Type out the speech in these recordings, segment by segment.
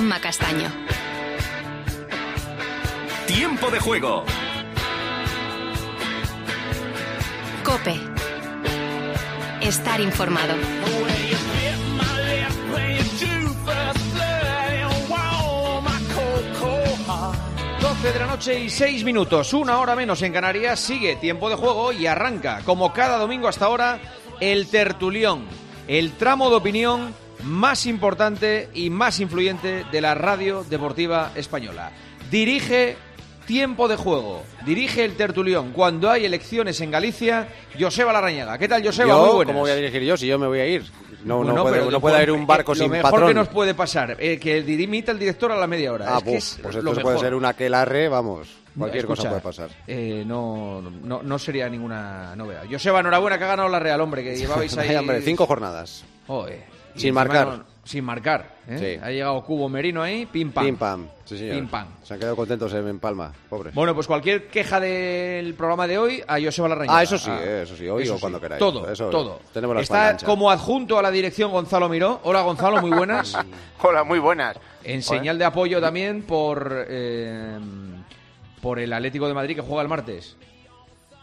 Juanma Castaño. Tiempo de juego. Cope. Estar informado. 12 de la noche y 6 minutos, una hora menos en Canarias, sigue tiempo de juego y arranca, como cada domingo hasta ahora, el tertulión, el tramo de opinión más importante y más influyente de la radio deportiva española. Dirige tiempo de juego, dirige el tertulión cuando hay elecciones en Galicia, Joseba Larrañaga. ¿Qué tal, Joseba? Yo, Muy buenas. ¿Cómo voy a dirigir yo si yo me voy a ir? No, Bueno, no, puede, no puede haber un barco eh, sin Lo mejor patrón. que nos puede pasar, eh, que dimita el director a la media hora. Ah, es que buf, es pues lo esto puede ser una aquelarre, vamos. Cualquier cosa puede pasar. eh, no, no, no sería ninguna novedad. Joseba, enhorabuena que ha ganado la Real, hombre, que llevabais ahí... Vaya, hombre, cinco jornadas. Joder. Sin marcar. no- sin marcar. ¿eh? Sí. Ha llegado Cubo Merino ahí, pim pam. Pim pam. Sí, señor. Pim pam. Se han quedado contentos en, en Palma, pobres. Bueno, pues cualquier queja del programa de hoy a Joseba Larrañaga. Ah, eso sí, eh, eso sí, hoy o cuando queráis. Todo, Eso, todo. tenemos la Está como adjunto a la dirección Gonzalo Miró. Hola, Gonzalo, muy buenas. Hola, muy buenas. En señal de apoyo también por, eh, por el Atlético de Madrid que juega el martes.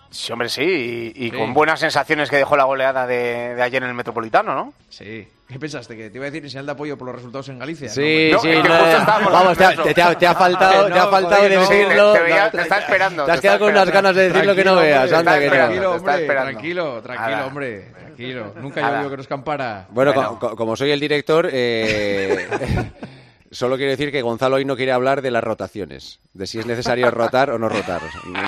Sí, hombre, sí, y, y Sí. con buenas sensaciones que dejó la goleada de, de ayer en el Metropolitano, ¿no? Sí. ¿Qué pensaste? ¿Que te iba a decir en señal de apoyo por los resultados en Galicia? Sí, No, sí, no, justo estábamos vamos, te, ha- de te, eso. ha- te ha faltado, te ha no, faltado joder, te- decirlo. te veía- No, te está esperando. Te has quedado con unas ganas de decir lo que no veas, anda que. Tranquilo, hombre, tranquilo, tranquilo, hombre, tranquilo. Nunca Nada. llovió que nos campara. Bueno, Bueno. co- co- como soy el director, eh, solo quiero decir que Gonzalo hoy no quiere hablar de las rotaciones, de si es necesario rotar o no rotar.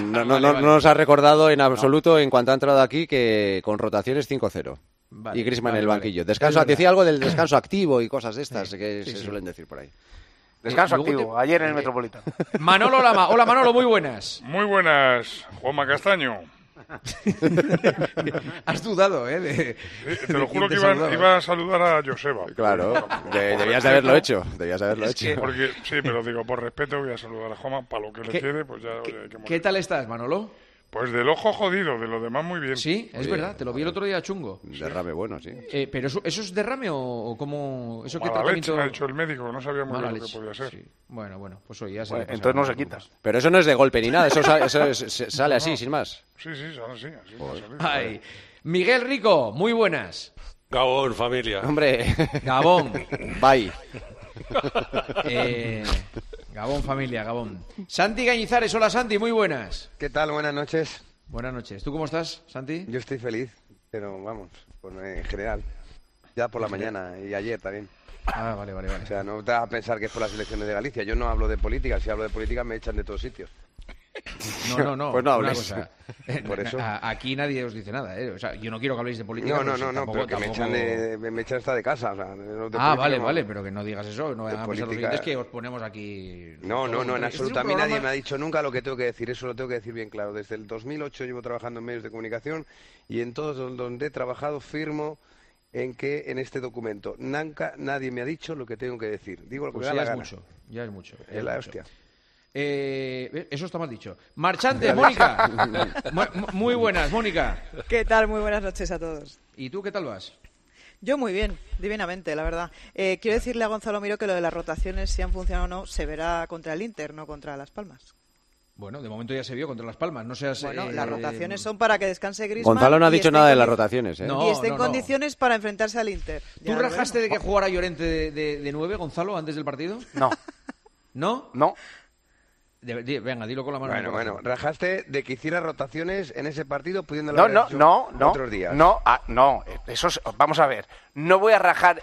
No, no- no- no nos ha recordado en absoluto, en cuanto ha entrado aquí, que con rotaciones 5-0. Vale, y Griezmann vale, en el banquillo. Es Descanso, decía algo del descanso activo y cosas de estas que sí, se sí. suelen decir por ahí. Descanso Eh, activo, te- ayer en el Metropolitano. Manolo Lama. Hola, Manolo, muy buenas. Muy buenas, Juanma Castaño. Has dudado, ¿eh? de- Eh, Te lo juro que iba, a saludar a Joseba. Claro, de- debías de haberlo hecho. Debías de haberlo hecho. Porque, sí, pero digo, por respeto voy a saludar a Juanma, para lo que le ¿Qué- quede, pues ya... oye, hay que ¿Qué, morir. qué tal estás, Manolo? Pues del ojo jodido, de lo demás muy bien. Sí, es Oye, verdad, te lo vi el otro día chungo. Derrame bueno, sí. Eh, ¿Pero eso, eso es derrame o, o cómo...? ¿Eso qué Mala leche, tratamiento...? me ha dicho el médico, que no sabía muy Mala bien lo que podía ser. sí. Bueno, bueno, pues oye, ya se Bueno, entonces no se quita. Pero eso no es de golpe ni nada, eso, sa- eso es- se- sale así, sin más. Sí, sí, sale así, así salido. Ay. Miguel Rico, muy buenas. Gabón, familia. Hombre, Gabón. bye. Eh, Gabón, familia, Gabón. Santi Gañizares, hola Santi, muy buenas. ¿Qué tal? Buenas noches. Buenas noches. ¿Tú cómo estás, Santi? Yo estoy feliz, pero vamos, pues, en general. Ya por la mañana y ayer también. Ah, vale, vale, vale. O sea, no te vas a pensar que es por las elecciones de Galicia. Yo no hablo de política. Si hablo de política me echan de todos sitios. No, no, no. Pues no hables. cosa. Eh, Por eso. Aquí nadie os dice nada, ¿eh? O sea, yo no quiero que habléis de política. No, no, no, no, pero que me tampoco- echan, de, me me echan hasta de casa. O sea, de Ah, vale, no vale, pero que no digas eso, no vayan a pensar los política- oyentes que os ponemos aquí... No, no, no, en absoluto. A mí nadie me ha dicho nunca lo que tengo que decir. Eso lo tengo que decir bien claro. Desde el 2008 llevo trabajando en medios de comunicación y en todos don- donde he trabajado firmo en que en este documento nunca nadie me ha dicho lo que tengo que decir. Digo lo que Pues me da ya la es gana. mucho, ya es mucho. Es la mucho. hostia. Eh, eso está mal dicho. Marchante, Mónica. Mu- mu- Muy buenas, Mónica. ¿Qué tal? Muy buenas noches a todos. ¿Y tú qué tal vas? Yo muy bien, divinamente, la verdad. Eh, quiero decirle a Gonzalo Miro que lo de las rotaciones, si han funcionado o no, se verá contra el Inter, no contra Las Palmas. Bueno, de momento ya se vio contra Las Palmas. No seas. Bueno, eh, las rotaciones son para que descanse Griezmann. Gonzalo no ha y dicho nada de en las rotaciones, ¿eh? No. Y esté en no, no. condiciones para enfrentarse al Inter. ¿Tú Ya rajaste de que jugara Llorente de, de, de nueve, Gonzalo, antes del partido? No, ¿No? no. De- venga, dilo con la mano. en Bueno, bueno, rajaste de que hiciera rotaciones en ese partido pudiendo No, no, no, no. otros días. No, ah, no, eso es- vamos a ver. No voy a rajar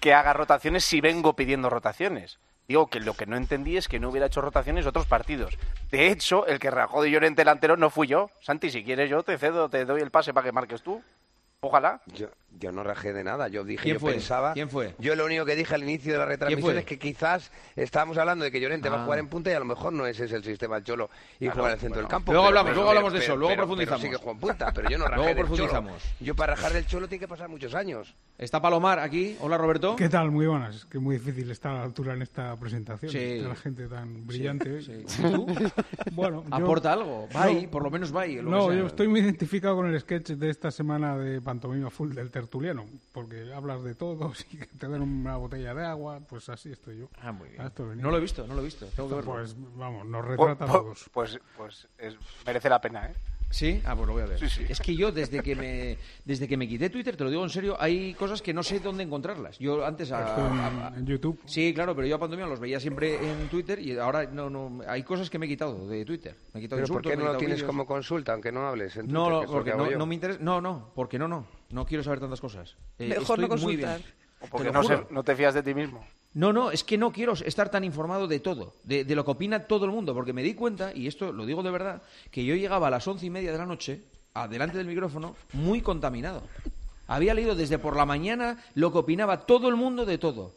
que haga rotaciones si vengo pidiendo rotaciones. Digo que lo que no entendí es que no hubiera hecho rotaciones otros partidos. De hecho, el que rajó de Llorente delantero no fui yo. Santi, si quieres yo te cedo, te doy el pase para que marques tú. Ojalá. Yo, Yo no rajé de nada, yo dije, ¿Quién yo fue? pensaba... ¿Quién fue? Yo lo único que dije al inicio de la retransmisión es que quizás estábamos hablando de que Llorente va Ah. a jugar en punta y a lo mejor no ese es el sistema del Cholo y jugar en el centro del campo. Luego pero- hablamos, pero- luego hablamos de pero- eso, luego pero- profundizamos. Pero sí que juega en punta, pero yo no rajé Luego del Cholo. profundizamos. Yo para rajar del Cholo tiene que pasar muchos años. Está Palomar aquí. Hola, Roberto. ¿Qué tal? Muy buenas. Es que es muy difícil estar a la altura en esta presentación. Sí. Está la gente tan brillante. sí. ¿Y tú? Bueno, yo- Aporta algo. Va ahí, No. por lo menos va No, yo estoy muy identificado con el sketch de esta semana de Pantomima Full del tertuliano, porque hablas de todos y que te dan una botella de agua, pues así estoy yo. Ah, muy bien. No lo he visto, no lo he visto. Tengo que verlo. Pues vamos, nos Pues, retrata a todos. pues, pues es- merece la pena, ¿eh? ¿Sí? Ah, pues lo voy a ver. Sí, sí. Es que yo, desde que me desde que me quité Twitter, te lo digo en serio, hay cosas que no sé dónde encontrarlas. Yo antes a... A- a- en YouTube. Sí, claro, pero yo a Pantomima los veía siempre en Twitter y ahora no, no... Hay cosas que me he quitado de Twitter. Me he quitado Pero ¿por insultos, qué me he no lo tienes vídeos. como consulta, aunque no hables? en No, Twitter, no, lo porque no, no me interesa. No, no, porque no, no. No quiero saber tantas cosas. Eh, Mejor no estoy muy bien. consultar. O porque no, se- no te fías de ti mismo. No, no, es que no quiero estar tan informado de todo, de, lo que opina todo el mundo, porque me di cuenta, y esto lo digo de verdad, que yo llegaba a las once y media de la noche, adelante del micrófono, muy contaminado. Había leído desde por la mañana lo que opinaba todo el mundo de todo.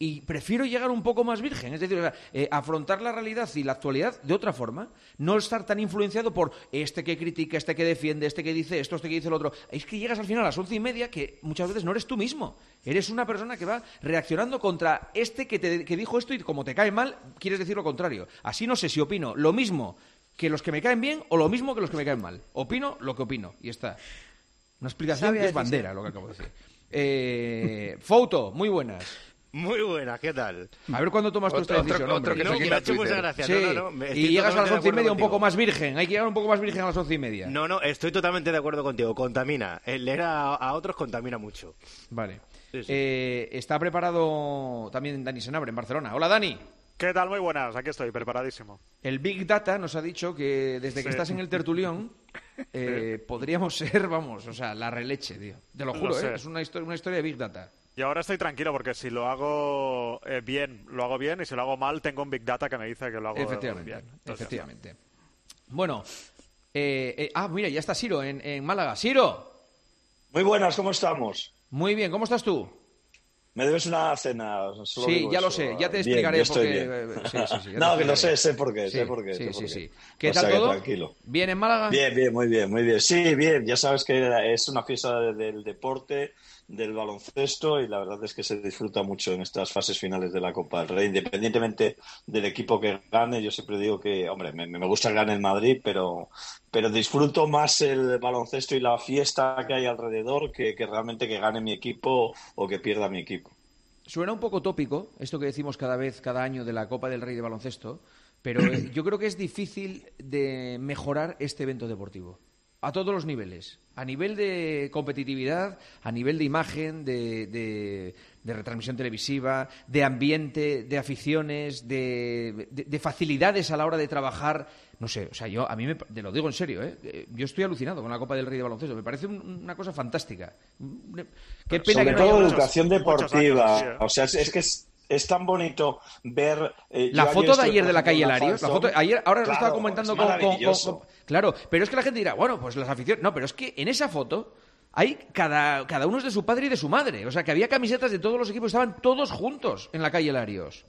Y prefiero llegar un poco más virgen, es decir, o sea, eh, afrontar la realidad y la actualidad de otra forma, no estar tan influenciado por este que critica, este que defiende, este que dice esto, este que dice el otro. Es que llegas al final a las once y media que muchas veces no eres tú mismo, eres una persona que va reaccionando contra este que, te, que dijo esto y como te cae mal, quieres decir lo contrario. Así no sé si opino lo mismo que los que me caen bien o lo mismo que los que me caen mal. Opino lo que opino y está. Una explicación que es bandera lo que acabo de decir. Eh, Foto, muy buenas. Muy buena, ¿qué tal? A ver cuándo tomas tú esta decisión, otro hombre. que No, se me ha hecho mucha Twitter. gracia. Sí, No, no, no, me- estoy y llegas a las totalmente de once y media acuerdo un poco contigo. más virgen. Hay que llegar un poco más virgen a las once y media. No, no, estoy totalmente de acuerdo contigo. Contamina. El leer a, a otros contamina mucho. Vale. Sí, sí. Eh, está preparado también Dani Senabre en Barcelona. Hola, Dani. ¿Qué tal? Muy buenas, aquí estoy, preparadísimo. El Big Data nos ha dicho que desde que Sí. estás en el tertulión eh, podríamos ser, vamos, o sea, la releche, tío. Te lo juro. ¿eh? Es una, historia una historia de Big Data. Y ahora estoy tranquilo porque si lo hago eh, bien, lo hago bien, y si lo hago mal, tengo un Big Data que me dice que lo hago Efectivamente, bien. Entonces, efectivamente. Bueno, eh, eh, ah, mira, ya está Siro en, en Málaga. Siro, Muy buenas, ¿cómo estamos? muy bien, ¿cómo estás tú? Me debes una cena. solo Sí, ya lo sé, ya te Bien, explicaré yo estoy por qué, eh, sí, sí, sí, ya te no, que lo sé, sé por qué, Sí, sé por qué. sí, sé por sí, qué. sí. ¿Qué O sea tal todo? Tranquilo. ¿Bien en Málaga? Bien, bien, muy bien, muy bien. Sí, bien, ya sabes que es una fiesta de- del deporte, del baloncesto y la verdad es que se disfruta mucho en estas fases finales de la Copa del Rey, independientemente del equipo que gane. Yo siempre digo que, hombre, me, me gusta gane el Madrid, pero, pero disfruto más el baloncesto y la fiesta que hay alrededor que, que realmente que gane mi equipo o que pierda mi equipo. Suena un poco tópico esto que decimos cada vez, cada año de la Copa del Rey de baloncesto, pero eh, yo creo que es difícil de mejorar este evento deportivo. A todos los niveles. A nivel de competitividad, a nivel de imagen, de, de- de retransmisión televisiva, de ambiente, de aficiones, de, de- de facilidades a la hora de trabajar. No sé, o sea, yo a mí me, te lo digo en serio, ¿eh? Eh, Yo estoy alucinado con la Copa del Rey de baloncesto. Me parece un- una cosa fantástica. Qué pena Sobre que no haya todo muchos- educación muchos deportiva. O sea, es, es que es, es tan bonito ver. eh, La foto de ayer de la calle Larios, la foto, ayer, ahora lo estaba comentando es con, con- con- maravilloso. con- Claro, pero es que la gente dirá, bueno, pues las aficiones. No, pero es que en esa foto hay cada, cada uno es de su padre y de su madre. O sea, que había camisetas de todos los equipos, estaban todos juntos en la calle Larios.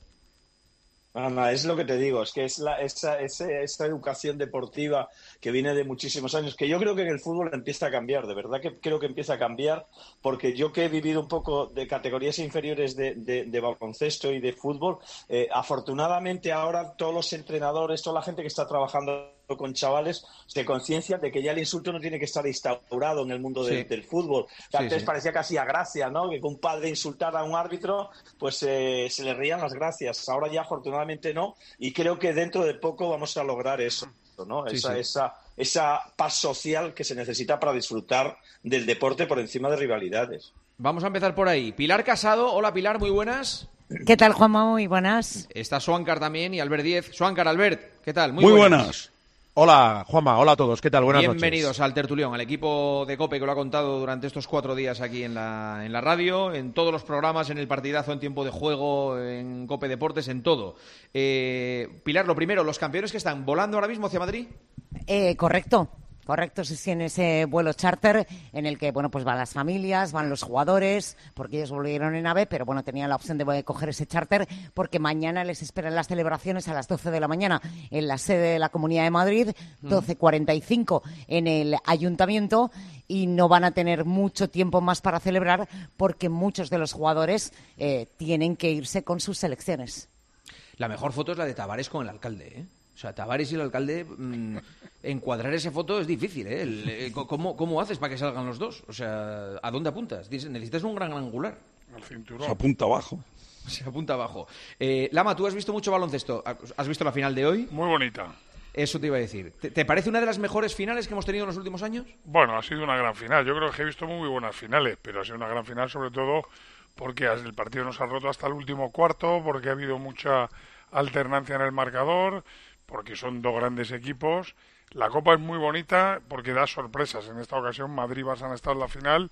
Es lo que te digo, es que es la, esa, ese- esa educación deportiva que viene de muchísimos años, que yo creo que en el fútbol empieza a cambiar, de verdad que creo que empieza a cambiar, porque yo que he vivido un poco de categorías inferiores de, de- de baloncesto y de fútbol, eh, afortunadamente ahora todos los entrenadores, toda la gente que está trabajando con chavales, se conciencian de que ya el insulto no tiene que estar instaurado en el mundo de- Sí. del fútbol. Sí, Que antes sí. parecía casi a gracia, ¿no? Que un padre insultara a un árbitro, pues eh, se le rían las gracias. Ahora ya afortunadamente no, y creo que dentro de poco vamos a lograr eso, ¿no? Sí, esa, sí. esa, esa paz social que se necesita para disfrutar del deporte por encima de rivalidades. Vamos a empezar por ahí. Pilar Casado, hola Pilar, muy buenas. ¿Qué tal, Juanma? Muy buenas. Está Suancar también y Albert Diez. Suancar, Albert, ¿qué tal? Muy, buenas. Hola, Juanma. Hola a todos. ¿Qué tal? Buenas Bienvenidos noches. al Tertulión, al equipo de COPE que lo ha contado durante estos cuatro días aquí en la, en la radio, en todos los programas, en el partidazo, en tiempo de juego, en COPE Deportes, en todo. Eh, Pilar, lo primero, los campeones que están volando ahora mismo hacia Madrid. Eh, correcto, Correcto, sí, sí, en ese vuelo charter en el que, bueno, pues van las familias, van los jugadores, porque ellos volvieron en AVE, pero bueno, tenían la opción de coger ese charter porque mañana les esperan las celebraciones a las 12 de la mañana en la sede de la Comunidad de Madrid, 12.45 en el Ayuntamiento y no van a tener mucho tiempo más para celebrar porque muchos de los jugadores eh, tienen que irse con sus selecciones. La mejor foto es la de Tavares con el alcalde, ¿eh? O sea, Tavares y el alcalde, mm, encuadrar esa foto es difícil, ¿eh? El- eh, ¿cómo, ¿Cómo haces para que salgan los dos? O sea, ¿a dónde apuntas? Dices, Necesitas un gran angular. Al cinturón. Se apunta abajo. Se apunta abajo. Eh, Lama, ¿tú has visto mucho baloncesto? ¿Has visto la final de hoy? Muy bonita. Eso te iba a decir. ¿Te, te parece una de las mejores finales que hemos tenido en los últimos años? Bueno, ha sido una gran final. Yo creo que he visto muy buenas finales, pero ha sido una gran final sobre todo porque el partido nos ha roto hasta el último cuarto, porque ha habido mucha alternancia en el marcador, porque son dos grandes equipos. La Copa es muy bonita porque da sorpresas. En esta ocasión Madrid y Barça han estado en la final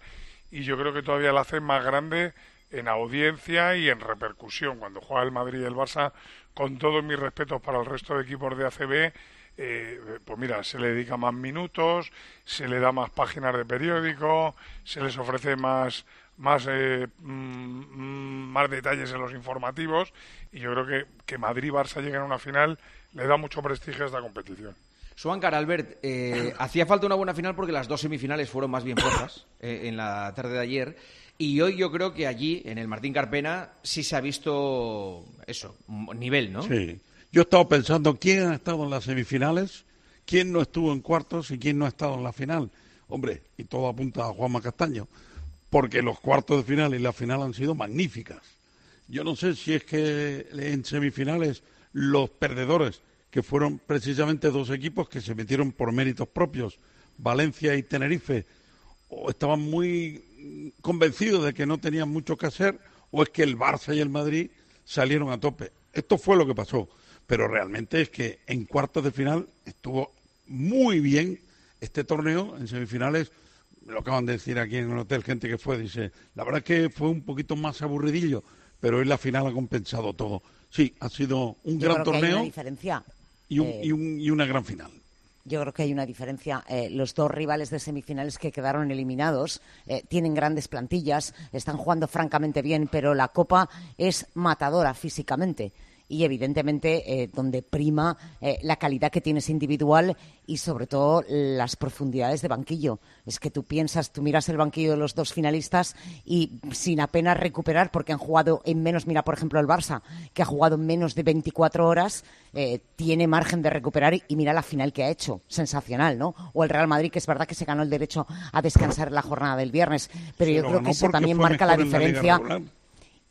y yo creo que todavía la hace más grande en audiencia y en repercusión. Cuando juega el Madrid y el Barça, con todos mis respetos para el resto de equipos de ACB, eh, pues mira, se le dedica más minutos, se le da más páginas de periódico, se les ofrece más más eh, mm, más detalles en los informativos y yo creo que que Madrid y Barça lleguen a una final le da mucho prestigio a esta competición. Suancar, Albert, eh, hacía falta una buena final porque las dos semifinales fueron más bien flojas eh, en la tarde de ayer. Y hoy yo creo que allí, en el Martín Carpena, sí se ha visto eso, nivel, ¿no? Sí. Yo he estado pensando quién ha estado en las semifinales, quién no estuvo en cuartos y quién no ha estado en la final. Hombre, y todo apunta a Juanma Castaño, porque los cuartos de final y la final han sido magníficas. Yo no sé si es que en semifinales los perdedores, que fueron precisamente dos equipos que se metieron por méritos propios, Valencia y Tenerife, o estaban muy convencidos de que no tenían mucho que hacer, o es que el Barça y el Madrid salieron a tope. Esto fue lo que pasó, pero realmente es que en cuartos de final estuvo muy bien este torneo, en semifinales, me lo acaban de decir aquí en el hotel, gente que fue, dice, la verdad es que fue un poquito más aburridillo, pero hoy la final ha compensado todo. Sí, ha sido un Yo gran creo que hay torneo una diferencia. y, un- eh, y un- y una gran final. Yo creo que hay una diferencia. Eh, los dos rivales de semifinales que quedaron eliminados eh, tienen grandes plantillas, están jugando francamente bien, pero la Copa es matadora físicamente. Y evidentemente eh, donde prima eh, la calidad que tienes individual y sobre todo las profundidades de banquillo. Es que tú piensas, tú miras el banquillo de los dos finalistas y sin apenas recuperar, porque han jugado en menos, mira por ejemplo el Barça, que ha jugado en menos de 24 horas, eh, tiene margen de recuperar y, y mira la final que ha hecho, sensacional, ¿no? O el Real Madrid, que es verdad que se ganó el derecho a descansar en la jornada del viernes, pero yo creo que eso también marca la diferencia.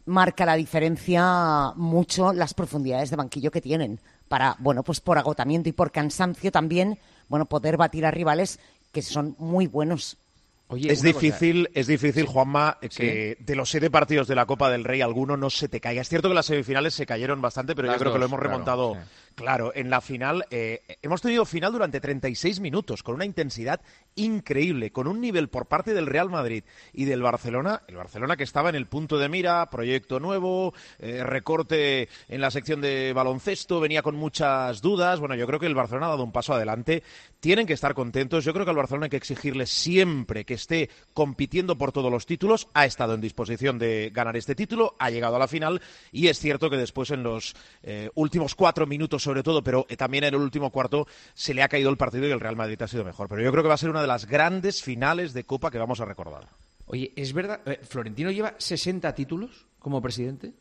Marca la diferencia mucho las profundidades de banquillo que tienen para, bueno, pues por agotamiento y por cansancio también, bueno, poder batir a rivales que son muy buenos. es difícil, es difícil, Juanma, que de los siete partidos de la Copa del Rey alguno no se te caiga. Es cierto que las semifinales se cayeron bastante, pero Las yo creo que lo hemos claro, remontado. sí. Claro, en la final eh, hemos tenido final durante 36 minutos, con una intensidad increíble, con un nivel por parte del Real Madrid y del Barcelona, el Barcelona que estaba en el punto de mira, proyecto nuevo, eh, recorte en la sección de baloncesto, venía con muchas dudas. Bueno, yo creo que el Barcelona ha dado un paso adelante. Tienen que estar contentos. Yo creo que al Barcelona hay que exigirle siempre que esté compitiendo por todos los títulos. Ha estado en disposición de ganar este título, ha llegado a la final y es cierto que después en los eh, últimos cuatro minutos sobre todo, pero también en el último cuarto se le ha caído el partido y el Real Madrid ha sido mejor. Pero yo creo que va a ser una de las grandes finales de Copa que vamos a recordar. Oye, ¿es verdad? eh, ¿Florentino lleva 60 títulos como presidente?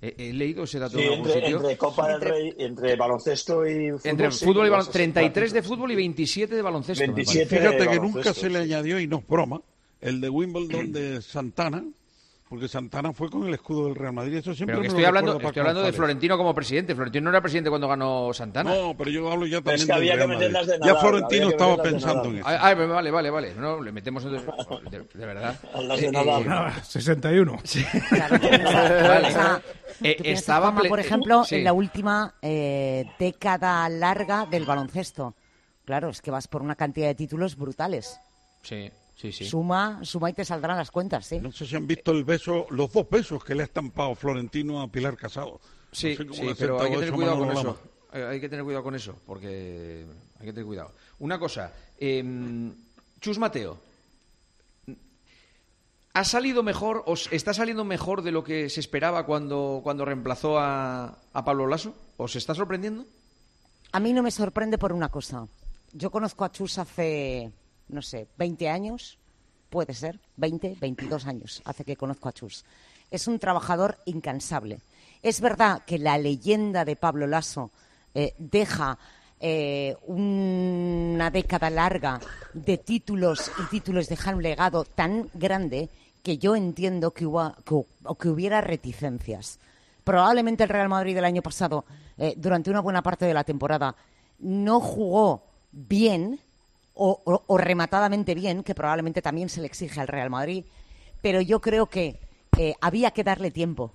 He, he leído ese dato Sí, en algún entre, sitio. entre Copa del Rey, entre baloncesto y fútbol. Entre sí, fútbol y baloncesto. 60 33 de fútbol y 27 de baloncesto. me 27 parece. Fíjate de que nunca baloncesto, se le añadió, y no es broma, el de Wimbledon de Santana, porque Santana fue con el escudo del Real Madrid. Eso siempre Pero que estoy hablando, estoy de. Florentino como presidente. Florentino no era presidente cuando ganó Santana. No, pero yo hablo ya también es que del había que Real Madrid. meterlas de Ya Florentino estaba de pensando en eso. Ay, vale, vale, vale. No, le metemos de, de- de verdad. Hablas de Eh, eh, Ah, 61. Claro, tú piensas- Vale. piensa- Eh, estaba Juanma, por ejemplo, Sí. en la última eh, década larga del baloncesto. Claro, es que vas por una cantidad de títulos brutales. Sí, sí, sí. Suma, suma y te saldrán las cuentas, ¿sí? No sé si han visto el beso, los dos besos que le ha estampado Florentino a Pilar Casado. Sí, no sé cómo sí, le ha pero hay que tener cuidado con Manolo eso. Lama. Eh, Hay que tener cuidado con eso, porque hay que tener cuidado. Una cosa, em, Chus Mateo, ¿ha salido mejor, o s- está saliendo mejor de lo que se esperaba cuando, cuando reemplazó a, a Pablo Lasso? ¿Os está sorprendiendo? A mí no me sorprende por una cosa. Yo conozco a Chus hace, no sé, 20 años, puede ser, 20, 22 años hace que conozco a Chus. Es un trabajador incansable. Es verdad que la leyenda de Pablo Lasso eh, deja eh, una década larga de títulos y títulos, dejar un legado tan grande que yo entiendo que, hubo- que que hubiera reticencias. Probablemente el Real Madrid del año pasado, eh, durante una buena parte de la temporada, no jugó bien o, o- o rematadamente bien, que probablemente también se le exige al Real Madrid, pero yo creo que eh, había que darle tiempo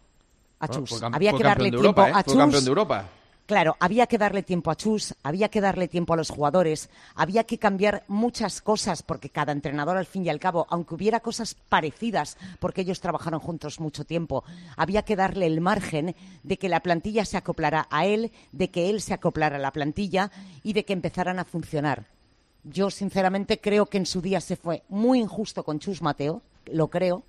a Chus. había que darle tiempo Europa, ¿eh? a Fue Chus. campeón de Europa. Claro, había que darle tiempo a Chus, había que darle tiempo a los jugadores, había que cambiar muchas cosas, porque cada entrenador, al fin y al cabo, aunque hubiera cosas parecidas, porque ellos trabajaron juntos mucho tiempo, había que darle el margen de que la plantilla se acoplara a él, de que él se acoplara a la plantilla y de que empezaran a funcionar. Yo, sinceramente, creo que en su día se fue muy injusto con Chus Mateo, lo creo,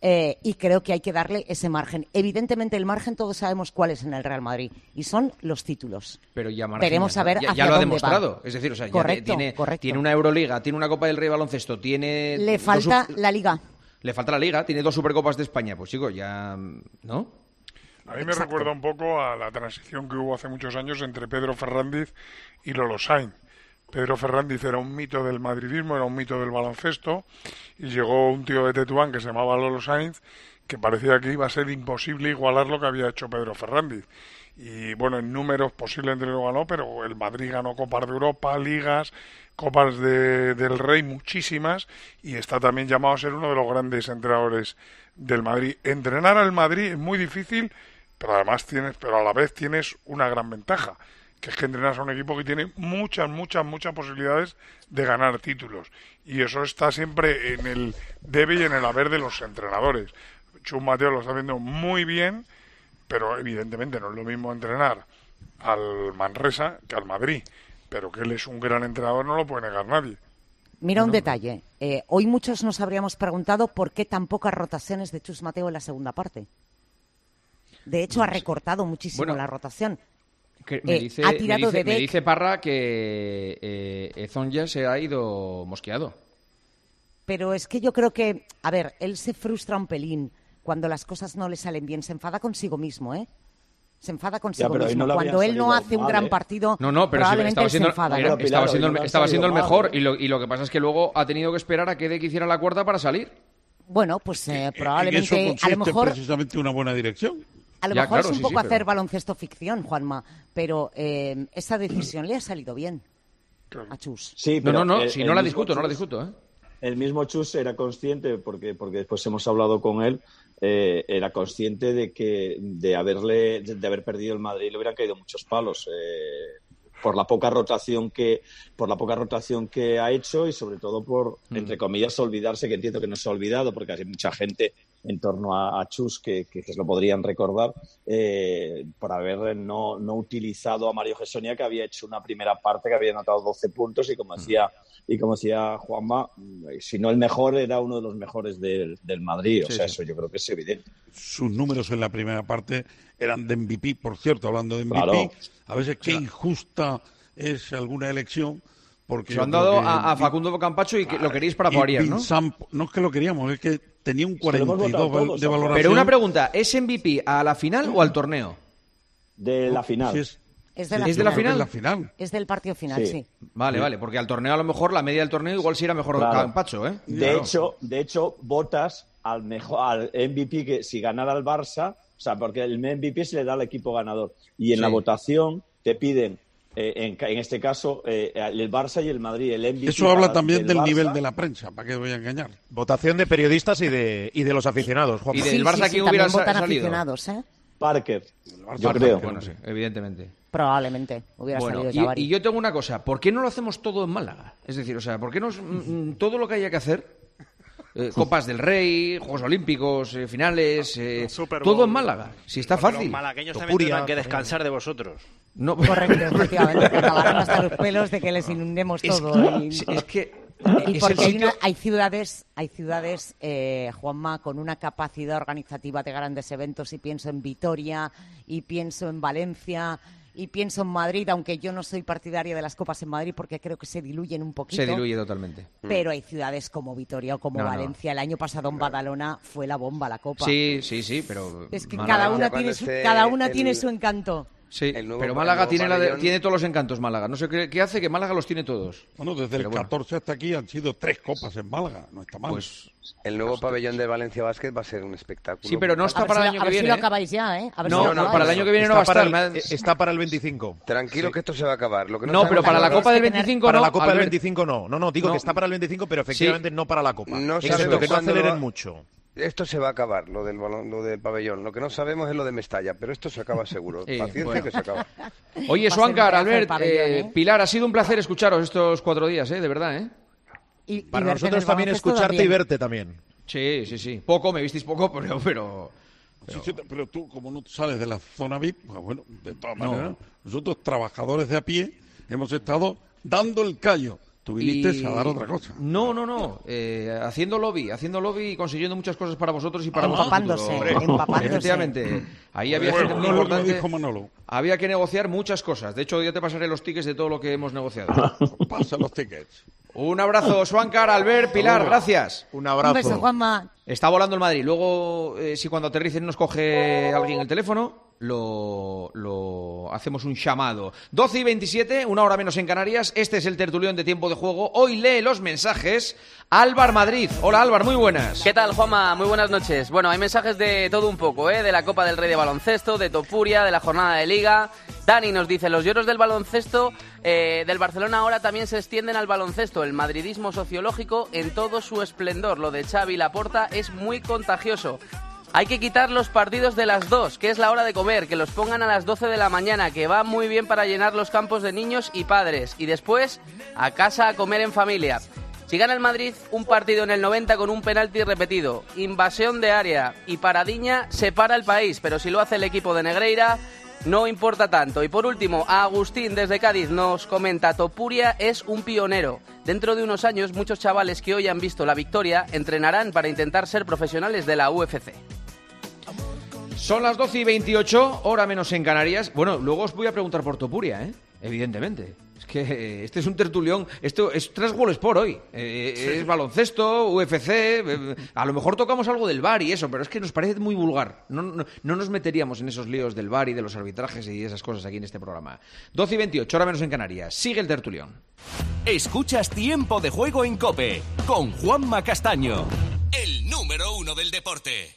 eh, y creo que hay que darle ese margen. Evidentemente, el margen todos sabemos cuál es en el Real Madrid y son los títulos. Pero ya margen Veremos ya a ver ya, hacia ya lo ha va. demostrado. Es decir, o sea, ya tiene, correcto. tiene una Euroliga, tiene una Copa del Rey de baloncesto, tiene... Le falta la Liga. Le falta la Liga, tiene dos Supercopas de España. Pues chico, ya... ¿No? A mí me recuerda un poco a la transición que hubo hace muchos años entre Pedro Ferrandiz y Lolo Sainz. Pedro Ferrandiz era un mito del madridismo, era un mito del baloncesto, y llegó un tío de Tetuán que se llamaba Lolo Sainz, que parecía que iba a ser imposible igualar lo que había hecho Pedro Ferrandiz. Y bueno, en números posiblemente lo ganó, pero el Madrid ganó Copas de Europa, Ligas, Copas de- del Rey, muchísimas, y está también llamado a ser uno de los grandes entrenadores del Madrid. Entrenar al Madrid es muy difícil, pero además tienes, pero a la vez tienes una gran ventaja, que es que entrenas a un equipo que tiene muchas, muchas, muchas posibilidades de ganar títulos. Y eso está siempre en el debe y en el haber de los entrenadores. Chus Mateo lo está haciendo muy bien, pero evidentemente no es lo mismo entrenar al Manresa que al Madrid. Pero que él es un gran entrenador no lo puede negar nadie. Mira un detalle. Eh, hoy muchos nos habríamos preguntado por qué tan pocas rotaciones de Chus Mateo en la segunda parte. De hecho, ha recortado muchísimo Bueno, la rotación. Que me, Eh, dice, ha me tirado dice- de me dice Parra que eh, Ezonja se ha ido mosqueado. Pero es que yo creo que, a ver, él se frustra un pelín cuando las cosas no le salen bien. Se enfada consigo mismo, ¿eh? Se enfada consigo hoy mismo. no cuando él no hace un mal, gran ¿eh? partido, No, no, pero probablemente estaba él se siendo, enfada. era- ¿no? estaba siendo, han estaba siendo el mejor mal, y lo, y lo que pasa es que luego ha tenido que esperar a que Dek hiciera la cuerda para salir. Bueno, pues eh, En eso probablemente, a lo mejor, precisamente una buena dirección. A lo Ya, mejor claro, es un sí, sí, poco pero- hacer baloncesto ficción, Juanma, pero eh, esa decisión le ha salido bien a Chus. Sí, No, pero no, no, el- si el no la mismo discuto, no la Chus- discuto, ¿eh? El mismo Chus era consciente, porque, porque después hemos hablado con él, eh, era consciente de que de haberle de, de haber perdido el Madrid le hubieran caído muchos palos eh, por la poca rotación que por la poca rotación que ha hecho y sobre todo por entre comillas olvidarse que entiendo que no se ha olvidado porque hay mucha gente en torno a, a Chus que, que, que se lo podrían recordar eh, por haber no, no utilizado a Mario Gesonia que había hecho una primera parte que había anotado 12 puntos y como decía y como decía Juanma si no el mejor era uno de los mejores del, del Madrid o Sí, sea sí. eso yo creo que es evidente Sus números en la primera parte eran de MVP, por cierto, hablando de MVP. Claro. A veces qué injusta es alguna elección. Porque Se lo han dado a, a Facundo Campacho y que lo queréis para Poirier, ¿no? No es que lo queríamos, es que tenía un lo hemos 42 votado todos, de ¿no? valoración. Pero una pregunta, ¿es MVP a la final o al torneo? de la final Sí, es- Es de la ¿Es de la final. es la final. Es del partido final, Sí. sí. Vale, vale, porque al torneo a lo mejor, la media del torneo igual sí era mejor Claro. Campacho, ¿eh? De Claro. hecho, de hecho, votas al mejor al MVP que si ganara el Barça, o sea, porque el MVP se le da al equipo ganador y en Sí. la votación te piden eh, en, este caso eh, el Barça y el Madrid, el MVP. Eso habla también del nivel de la prensa, ¿para qué voy a engañar? Votación de periodistas y de, y de los aficionados. Y del Sí, Barça sí, sí, hubiera salido? aficionados, ¿eh? Parker, yo Barça, creo. Bueno, sí, evidentemente. Probablemente hubiera Bueno, salido y, y yo tengo una cosa, ¿por qué no lo hacemos todo en Málaga? Es decir, o sea, ¿por qué no mm, mm, todo lo que haya que hacer eh, Copas del Rey, Juegos Olímpicos, eh, finales, eh, Super todo en Málaga. Si está Los fácil. malagueños también Topuria, tendrán que descansar de vosotros. No. Correcto, efectivamente, que acabarán hasta los pelos de que les inundemos Es todo. que- y, es que y es porque hay, una- hay ciudades, hay ciudades, eh, Juanma, con una capacidad organizativa de grandes eventos. Y pienso en Vitoria, y pienso en Valencia, y pienso en Madrid, aunque yo no soy partidaria de las copas en Madrid porque creo que se diluyen un poquito. Se diluye totalmente. Pero hay ciudades como Vitoria o como No. Valencia. El año pasado en Badalona fue la bomba la copa. Sí, sí, sí, pero. Es que cada una, tiene su, cada una tiene su encanto. Sí, nuevo- pero el Málaga nuevo tiene, la de- tiene todos los encantos, Málaga. No sé qué, qué hace que Málaga los tiene todos. Bueno, desde Pero el bueno. 14 hasta aquí han sido tres copas en Málaga, no está mal. Pues El nuevo pabellón de Valencia Basket va a ser un espectáculo. Sí, pero no está A para el año a que ver si viene. lo ¿eh? acabáis ya, ¿eh? A No, no, para el año que viene no Está va a para estar. el- me- eh, está para el 25. Tranquilo que esto se va a acabar. Lo que no, No, pero para la Copa del que tener- 25 Para no. la Copa del Albert. 25 no. No, no, digo No. que está para el 25, pero efectivamente no para la Copa. No sabemos que no aceleren va- mucho. Esto se va a acabar, lo del, balón, lo del pabellón. Lo que no sabemos es lo de Mestalla, pero esto se acaba seguro. Sí, Paciencia bueno. que se acaba. Oye, Suancar, Albert, pabellón, eh, ¿eh? Pilar, ha sido un placer escucharos estos cuatro días, ¿eh? De verdad, ¿eh? Y- y Para nosotros también escucharte y verte también. Sí, sí, sí. Poco, me visteis poco, pero... pero... Sí, sí, pero tú, como no sales de la zona VIP, pues bueno, de todas No. maneras, nosotros, trabajadores de a pie, hemos estado dando el callo. Tú viniste Y- a dar otra cosa. No, no, no. Eh, haciendo lobby, haciendo lobby y consiguiendo muchas cosas para vosotros y para Ah, empapándose, futuro. empapándose. Efectivamente. Ahí había Bueno, gente muy no importante. dijo Manolo. Había que negociar muchas cosas. De hecho, ya te pasaré los tickets de todo lo que hemos negociado. Pasa los tickets. Un abrazo, Suancar, Albert, Pilar, gracias. Un Un abrazo. beso, Juanma. Está volando el Madrid. Luego, eh, si cuando aterricen nos coge alguien el teléfono, lo, lo hacemos un llamado. 12 y 27, una hora menos en Canarias. Este es el tertulión de tiempo de juego. Hoy lee los mensajes Álvar Madrid. Hola Álvar, muy buenas. ¿Qué tal, Juanma? Muy buenas noches. Bueno, hay mensajes de todo un poco, ¿eh? De la Copa del Rey de Baloncesto, de Topuria, de la jornada de Liga. Dani nos dice, los lloros del baloncesto eh, del Barcelona ahora también se extienden al baloncesto. El madridismo sociológico en todo su esplendor. Lo de Xavi Laporta es muy contagioso. Hay que quitar los partidos de las dos, que es la hora de comer, que los pongan a las 12 de la mañana, que va muy bien para llenar los campos de niños y padres. Y después, a casa a comer en familia. Si gana el Madrid un partido en el 90 con un penalti repetido, invasión de área y paradiña, se para el país. Pero si lo hace el equipo de Negreira, no importa tanto. Y por último, Agustín desde Cádiz nos comenta, Topuria es un pionero. Dentro de unos años, muchos chavales que hoy han visto la victoria entrenarán para intentar ser profesionales de la UFC. Son las 12 y 28, hora menos en Canarias. Bueno, luego os voy a preguntar por Topuria, ¿eh? Evidentemente. Que este es un tertulión. Esto es tres goles por hoy. Eh, Es baloncesto, UFC. eh, a lo mejor tocamos algo del bar y eso, pero es que nos parece muy vulgar. No, no, no nos meteríamos en esos líos del bar y de los arbitrajes y esas cosas aquí en este programa. 12 y 28, hora menos en Canarias. Sigue el tertulión. Escuchas Tiempo de Juego en Cope con Juanma Castaño. El número uno del deporte.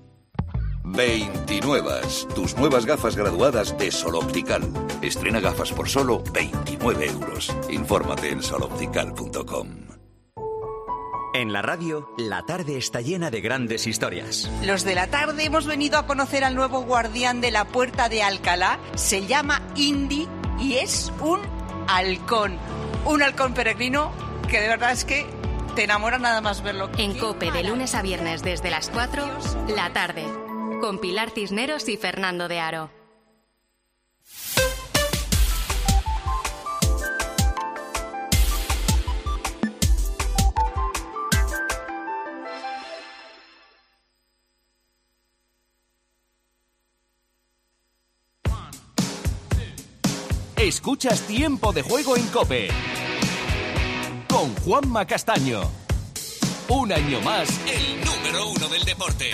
29. Tus nuevas gafas graduadas de Sol Optical. Estrena gafas por solo 29 euros. Infórmate en soloptical.com. En la radio, la tarde está llena de grandes historias. Los de la tarde hemos venido a conocer al nuevo guardián de la puerta de Alcalá. Se llama Indy y es un halcón. Un halcón peregrino que de verdad es que te enamora nada más verlo. En Cope, de lunes a viernes desde las 4, la tarde. Con Pilar Cisneros y Fernando de Aro. Escuchas Tiempo de Juego en Cope. Con Juanma Castaño. Un año más, el número uno del deporte.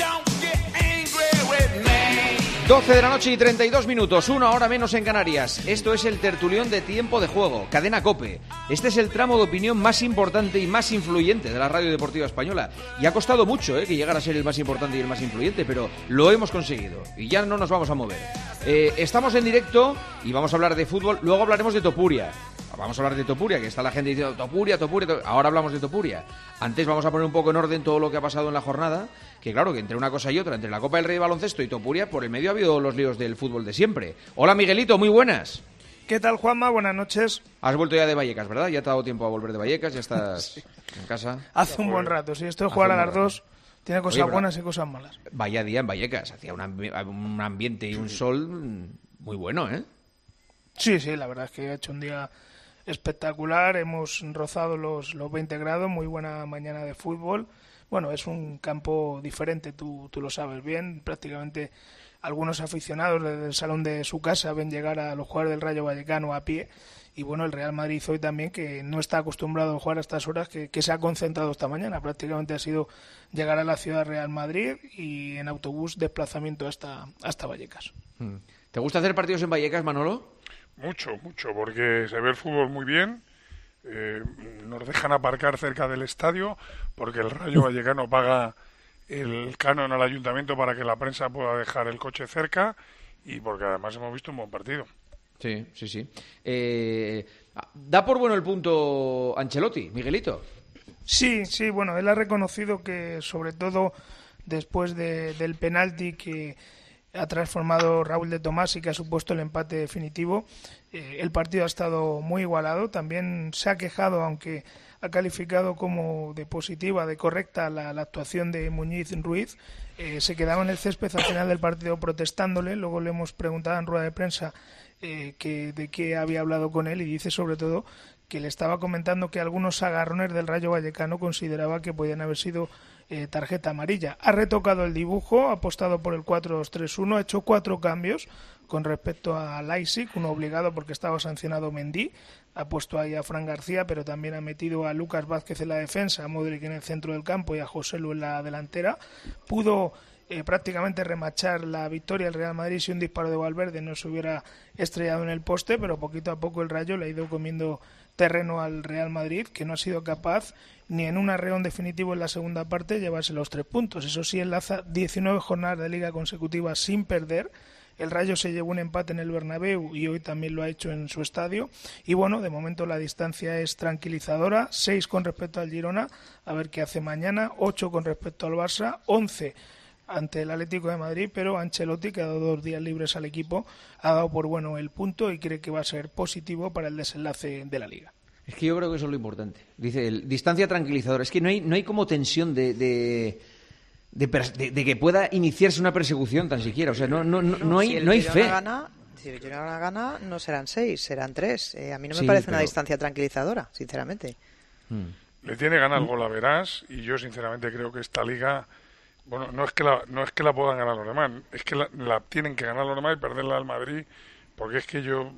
12 de la noche y 32 minutos, una hora menos en Canarias. Esto es el tertulión de tiempo de juego, cadena Cope. Este es el tramo de opinión más importante y más influyente de la radio deportiva española. Y ha costado mucho eh, que llegara a ser el más importante y el más influyente, pero lo hemos conseguido. Y ya no nos vamos a mover. Eh, estamos en directo y vamos a hablar de fútbol, luego hablaremos de Topuria. Vamos a hablar de Topuria, que está la gente diciendo Topuria, Topuria, Topuria. Ahora hablamos de Topuria. Antes vamos a poner un poco en orden todo lo que ha pasado en la jornada. Que claro, que entre una cosa y otra, entre la Copa del Rey de Baloncesto y Topuria, por el medio ha habido los líos del fútbol de siempre. Hola Miguelito, muy buenas. ¿Qué tal, Juanma? Buenas noches. Has vuelto ya de Vallecas, ¿verdad? Ya te ha dado tiempo a volver de Vallecas, ya estás en casa. Hace un buen rato, sí. Esto de jugar a las dos tiene cosas Oye, buenas y cosas malas. Vaya día en Vallecas, hacía un, ambi- un ambiente y un sol muy bueno, ¿eh? Sí, sí, la verdad es que ha hecho un día espectacular. Hemos rozado los, los 20 grados, muy buena mañana de fútbol. Bueno, es un campo diferente, tú, tú lo sabes bien. Prácticamente algunos aficionados desde el salón de su casa ven llegar a los jugadores del Rayo Vallecano a pie. Y bueno, el Real Madrid hoy también, que no está acostumbrado a jugar a estas horas, que, que se ha concentrado esta mañana. Prácticamente ha sido llegar a la ciudad Real Madrid y en autobús desplazamiento hasta, hasta Vallecas. Mm. ¿Te gusta hacer partidos en Vallecas, Manolo? Mucho, mucho, porque se ve el fútbol muy bien. eh, nos dejan aparcar cerca del estadio porque el Rayo Vallecano paga el canon al ayuntamiento para que la prensa pueda dejar el coche cerca y porque además hemos visto un buen partido. Sí, sí, sí. Eh, da por bueno el punto Ancelotti, Miguelito. Sí, sí, bueno, él ha reconocido que sobre todo después de- del penalti que ha transformado Raúl de Tomás y que ha supuesto el empate definitivo, eh, el partido ha estado muy igualado. También se ha quejado, aunque ha calificado como de positiva, de correcta la, la actuación de Muñiz Ruiz. Eh, se quedaba en el césped al final del partido protestándole. Luego le hemos preguntado en rueda de prensa eh, que, de qué había hablado con él y dice sobre todo que le estaba comentando que algunos agarrones del Rayo Vallecano consideraba que podían haber sido eh, tarjeta amarilla. Ha retocado el dibujo, ha apostado por el 4-2-3-1, ha hecho cuatro cambios con respecto a Leipzig, uno obligado porque estaba sancionado Mendy, ha puesto ahí a Fran García, pero también ha metido a Lucas Vázquez en la defensa, a Modric en el centro del campo y a José Lu en la delantera. Pudo eh, prácticamente remachar la victoria del Real Madrid si un disparo de Valverde no se hubiera estrellado en el poste, pero poquito a poco el Rayo le ha ido comiendo terreno al Real Madrid, que no ha sido capaz ni en un arreón definitivo en la segunda parte llevarse los tres puntos. Eso sí, enlaza 19 jornadas de liga consecutivas sin perder. El Rayo se llevó un empate en el Bernabéu y hoy también lo ha hecho en su estadio. Y bueno, de momento la distancia es tranquilizadora. 6 con respecto al Girona, a ver qué hace mañana. 8 con respecto al Barça. 11 ante el Atlético de Madrid, pero Ancelotti, que ha dado dos días libres al equipo, ha dado por bueno el punto y cree que va a ser positivo para el desenlace de la liga. Es que yo creo que eso es lo importante. Dice, el, distancia tranquilizadora. Es que no hay, no hay como tensión de, de, de pers- de- de que pueda iniciarse una persecución tan siquiera. O sea, no, no, no, no hay, si el no hay Girona fe. Gana, si el Girona gana, no serán seis, serán tres. Eh, a mí no me Sí, parece una distancia tranquilizadora, sinceramente. Le tiene ganas el gol a Verás y yo sinceramente creo que esta liga, bueno, no es que la, no es que la puedan ganar los demás, es que la, la tienen que ganar los demás y perderla al Madrid, porque es que yo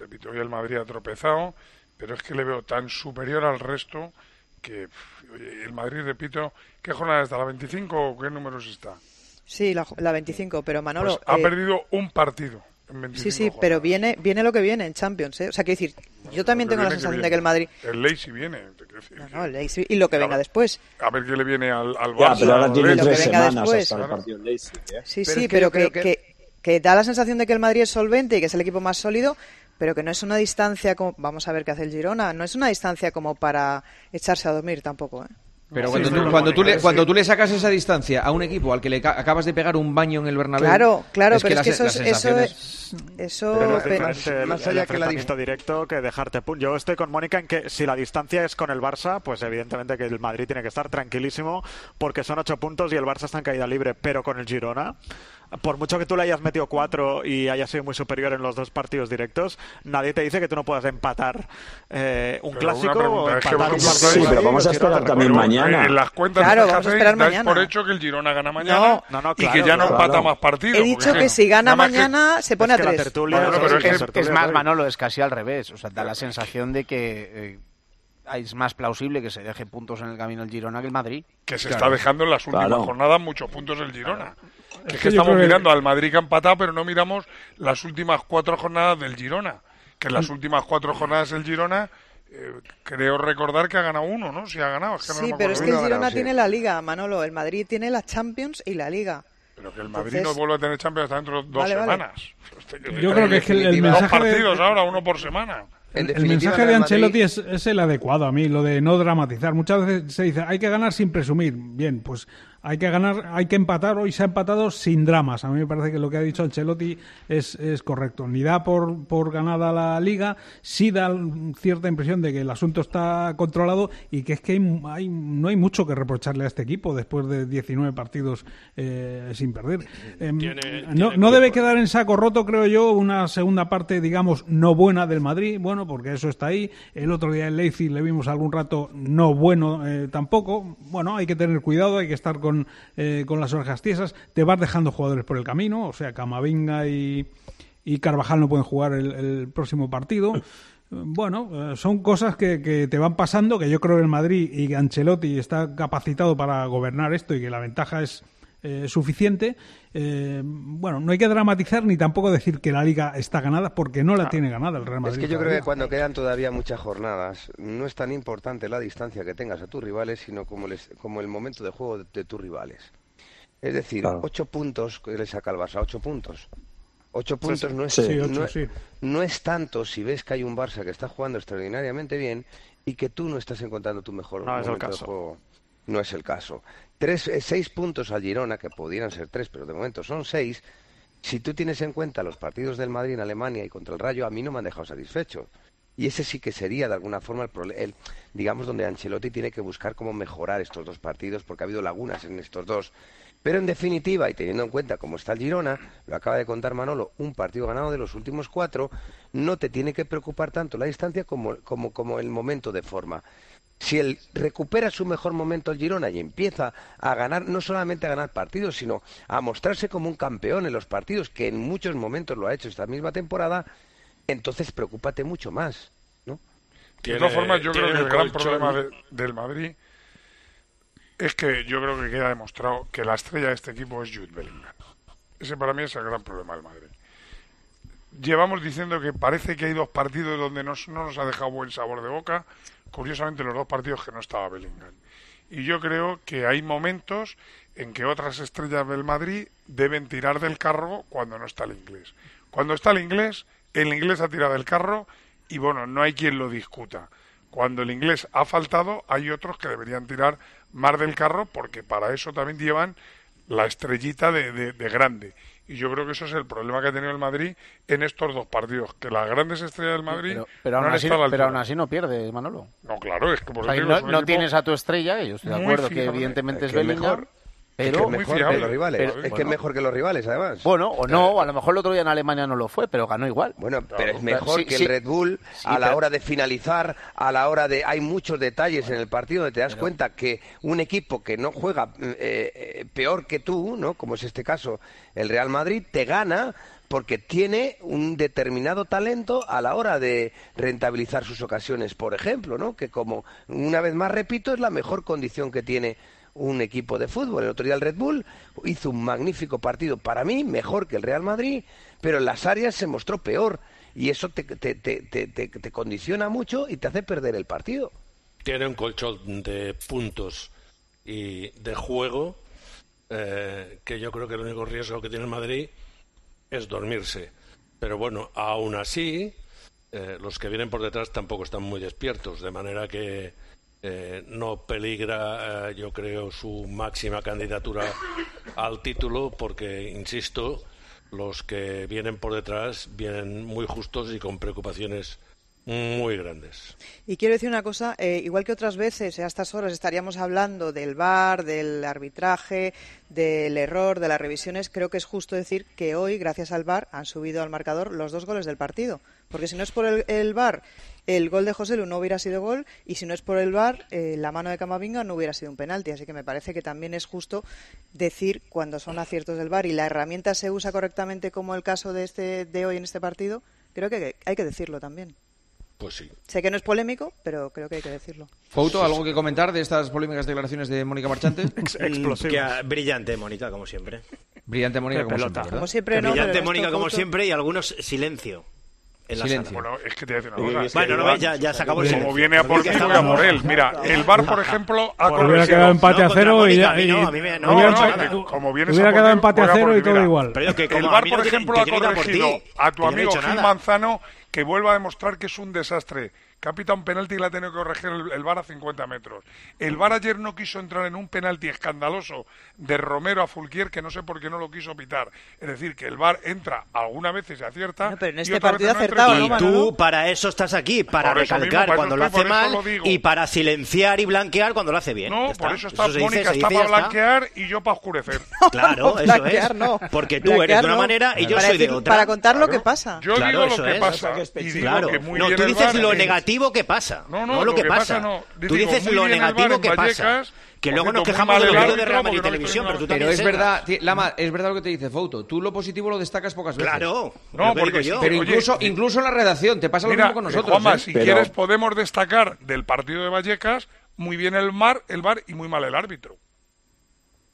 repito, hoy el Madrid ha tropezado, pero es que le veo tan superior al resto que oye, el Madrid, repito, ¿qué jornada está? ¿La 25 o qué números está? Sí, la, la 25, pero Manolo... Pues ha eh, perdido un partido en 25 Sí, sí, jornadas. pero viene, viene lo que viene en Champions, ¿eh? O sea, quiero decir, yo también tengo la viene, sensación de que el Madrid... El Leipzig viene. decir. No, el Leipzig- y lo que venga después. A ver qué le viene al, al Ya, Barça. pero ahora tiene tres semanas después. hasta el Claro. partido del Leipzig, ¿eh? Sí, Pero sí, es que pero yo creo que, que- que- que da la sensación de que el Madrid es solvente y que es el equipo más sólido, pero que no es una distancia como... Vamos a ver qué hace el Girona. No es una distancia como para echarse a dormir tampoco, ¿eh? Pero cuando, sí, tú, sí. cuando, tú le, cuando tú le sacas esa distancia a un equipo al que le ca- acabas de pegar un baño en el Bernabéu... Claro, claro, pero es las- que las es- eso sensaciones- es- Eso... Pero es pero- el- más allá que el enfrentamiento directo que dejarte. Yo estoy con Mónica en que si la distancia es con el Barça, pues evidentemente que el Madrid tiene que estar tranquilísimo porque son ocho puntos y el Barça está en caída libre. Pero con el Girona, por mucho que tú le hayas metido cuatro y hayas sido muy superior en los dos partidos directos, nadie te dice que tú no puedas empatar eh, un Pero clásico o empatar un. Sí, pero vamos a esperar también mañana. En las cuentas Claro, que vamos a esperar mañana. por hecho que el Girona gana mañana No. No, no, y que ya no claro. empata más partidos. He dicho que si gana que- mañana se pone a tres. tertulia Bueno, es- pero es que- la Es, tertulia es es más. Manolo, es casi al revés. O sea, da la sensación de que eh, es más plausible que se deje puntos en el camino el Girona que el Madrid. que se está dejando en las últimas Claro. jornadas muchos puntos el Girona. Que es que estamos que- mirando al Madrid que ha empatado, pero no miramos las últimas cuatro jornadas del Girona. Que en las últimas cuatro jornadas el Girona, eh, creo recordar que ha ganado uno, ¿no? Si ha ganado. Es que no Sí, pero es que el. Girona tiene la Liga, Manolo. El Madrid tiene la Champions y la Liga. Pero que el Madrid Entonces- no vuelve a tener Champions hasta dentro de dos Vale, vale. semanas. Yo creo que es que el- el Dos mensaje de- partidos ahora, uno por semana. El, mensaje de Ancelotti es, es el adecuado a mí, lo de no dramatizar. Muchas veces se dice, hay que ganar sin presumir. Bien, pues hay que ganar, hay que empatar. Hoy se ha empatado sin dramas. A mí me parece que lo que ha dicho Ancelotti es, es correcto. Ni da por, por ganada la liga, sí da cierta impresión de que el asunto está controlado y que es que hay, hay- no hay mucho que reprocharle a este equipo después de 19 partidos eh, sin perder. Em, no, no debe quedar en saco roto, creo yo, una segunda parte, digamos, no buena del Madrid. Bueno, porque eso está ahí. El otro día en Leipzig le vimos algún rato no bueno eh, tampoco. Bueno, hay que tener cuidado, hay que estar con, eh, con las orejas tiesas. Te vas dejando jugadores por el camino, o sea, Camavinga y, y Carvajal no pueden jugar el, el próximo partido. Bueno, eh, son cosas que, que te van pasando, que yo creo que el Madrid y Ancelotti está capacitado para gobernar esto y que la ventaja es eh, suficiente. Eh, bueno, no hay que dramatizar ni tampoco decir que la liga está ganada porque no la tiene ganada el Real Madrid. Es que yo creo que cuando quedan todavía muchas jornadas, no es tan importante la distancia que tengas a tus rivales, sino como, les- como el momento de juego de, de tus rivales. Es decir, Claro. ocho puntos que le saca el Barça, ocho puntos. Ocho puntos sí. no es, Sí, ocho, no, es- sí. no es tanto si ves que hay un Barça que está jugando extraordinariamente bien y que tú no estás encontrando tu mejor No es el momento de juego. No es el caso. Tres, eh, seis puntos al Girona, que pudieran ser tres, pero de momento son seis. Si tú tienes en cuenta los partidos del Madrid en Alemania y contra el Rayo, a mí no me han dejado satisfecho. Y ese sí que sería, de alguna forma, el, prole- el digamos, donde Ancelotti tiene que buscar cómo mejorar estos dos partidos, porque ha habido lagunas en estos dos. Pero en definitiva, y teniendo en cuenta cómo está el Girona, lo acaba de contar Manolo, un partido ganado de los últimos cuatro, no te tiene que preocupar tanto la distancia como, como, como el momento de forma. Si él recupera su mejor momento el Girona y empieza a ganar, no solamente a ganar partidos, sino a mostrarse como un campeón en los partidos, que en muchos momentos lo ha hecho esta misma temporada, entonces preocúpate mucho más. ¿no? De todas formas, yo creo que el gran problema de- del Madrid es que yo creo que queda demostrado que la estrella de este equipo es Jude Bellingham. Ese para mí es el gran problema del Madrid. Llevamos diciendo que parece que hay dos partidos donde no nos ha dejado buen sabor de boca. Curiosamente, los dos partidos que no estaba Bellingham. Y yo creo que hay momentos en que otras estrellas del Madrid deben tirar del carro cuando no está el inglés. Cuando está el inglés, el inglés ha tirado del carro y bueno, no hay quien lo discuta. Cuando el inglés ha faltado, hay otros que deberían tirar más del carro porque para eso también llevan la estrellita de, de- de grande. Y yo creo que eso es el problema que ha tenido el Madrid en estos dos partidos, que las grandes estrellas del Madrid Pero, pero, no aún han así, pero aún no pierde, Manolo. No, claro, es que por O sea, no tienes a tu estrella, que yo estoy de acuerdo que evidentemente es que Bellingham. mejor, es que es mejor que los rivales. Pero- es que es bueno. mejor que los rivales, además. Bueno, o no, a lo mejor el otro día en Alemania no lo fue, pero ganó igual. Bueno, pero es mejor Sí, que sí. el Red Bull Sí, a la pero- hora de finalizar, a la hora de... Hay muchos detalles en el partido donde te das cuenta que un equipo que no juega eh, eh, peor que tú, ¿no? como es este caso el Real Madrid, te gana porque tiene un determinado talento a la hora de rentabilizar sus ocasiones, por ejemplo, ¿no? que como una vez más repito, es la mejor condición que tiene un equipo de fútbol. El otro día el Red Bull hizo un magnífico partido, para mí mejor que el Real Madrid, pero en las áreas se mostró peor y eso te, te, te, te, condiciona mucho y te hace perder el partido. tiene un colchón de puntos y de juego eh, que yo creo que el único riesgo que tiene el Madrid es dormirse. Pero bueno, aún así, eh, los que vienen por detrás tampoco están muy despiertos, de manera que eh, no peligra, eh, yo creo, su máxima candidatura al título, porque, insisto, los que vienen por detrás vienen muy justos y con preocupaciones muy grandes. Y quiero decir una cosa, eh, igual que otras veces, eh, a estas horas estaríamos hablando del VAR, del arbitraje, del error, de las revisiones, creo que es justo decir que hoy, gracias al VAR, han subido al marcador los dos goles del partido. Porque si no es por el, el VAR, el gol de José Lu no hubiera sido gol, y si no es por el VAR, eh, la mano de Camavinga no hubiera sido un penalti. Así que me parece que también es justo decir cuando son aciertos del VAR y la herramienta se usa correctamente como el caso de, este, de hoy en este partido, creo que hay que decirlo también. Pues sí. Sé que no es polémico, pero creo que hay que decirlo. Fouto, ¿algo que comentar de estas polémicas declaraciones de Mónica Marchante? Ah, brillante, Mónica, como siempre. Brillante Mónica como pelota. siempre. Como siempre, no, Brillante Mónica, como Couto- siempre, y algunos silencio. En la Silencio. sala. Bueno, es que te voy a decir una cosa. Bueno, no ya, ya se acabó el Como viene a por mí, voy a por él. Mira, el VAR, por ejemplo, ha Pues hubiera quedado empate a cero y ya. como vienes hubiera quedado empate a cero y todo igual. El mí por ejemplo, ha corregido a tu amigo Gil. Manzano que vuelva a demostrar que es un desastre. Que ha pitado un penalti y le ha tenido que corregir el, el VAR a 50 metros. El VAR ayer no quiso entrar en un penalti escandaloso de Romero a Fulquier que no sé por qué no lo quiso pitar. Es decir, que el VAR entra algunas veces y acierta. No, pero en y este partido no entra acertado, y- ¿no, tú para eso estás aquí, para Por eso mismo, recalcar para eso cuando lo hace eso mal lo y para silenciar y blanquear cuando lo hace bien. No, por eso está se dice, Mónica, se está para está. blanquear y yo para oscurecer. Claro, eso Blanquear, es. no. Porque tú eres de una no. manera y yo Para soy de otra. Para contar lo que pasa. Yo Claro, digo lo eso que es. pasa. Y digo Claro. que muy no, tú dices lo en- negativo que pasa. No, No, no, lo que pasa. no. Tú Digo, dices lo negativo que pasa. Vallecas, Que por luego nos quejamos de los vídeos de Real Madrid Televisión, pero tú Pero es verdad, Lama, es verdad lo que te dice Fouto. Tú lo positivo lo destacas pocas veces. Claro. No, que porque yo. Pero incluso, y- incluso en la redacción, te pasa lo Mira, mismo con nosotros. Juanma, ¿eh? si quieres podemos destacar del partido de Vallecas muy bien el mar, el VAR y muy mal el árbitro.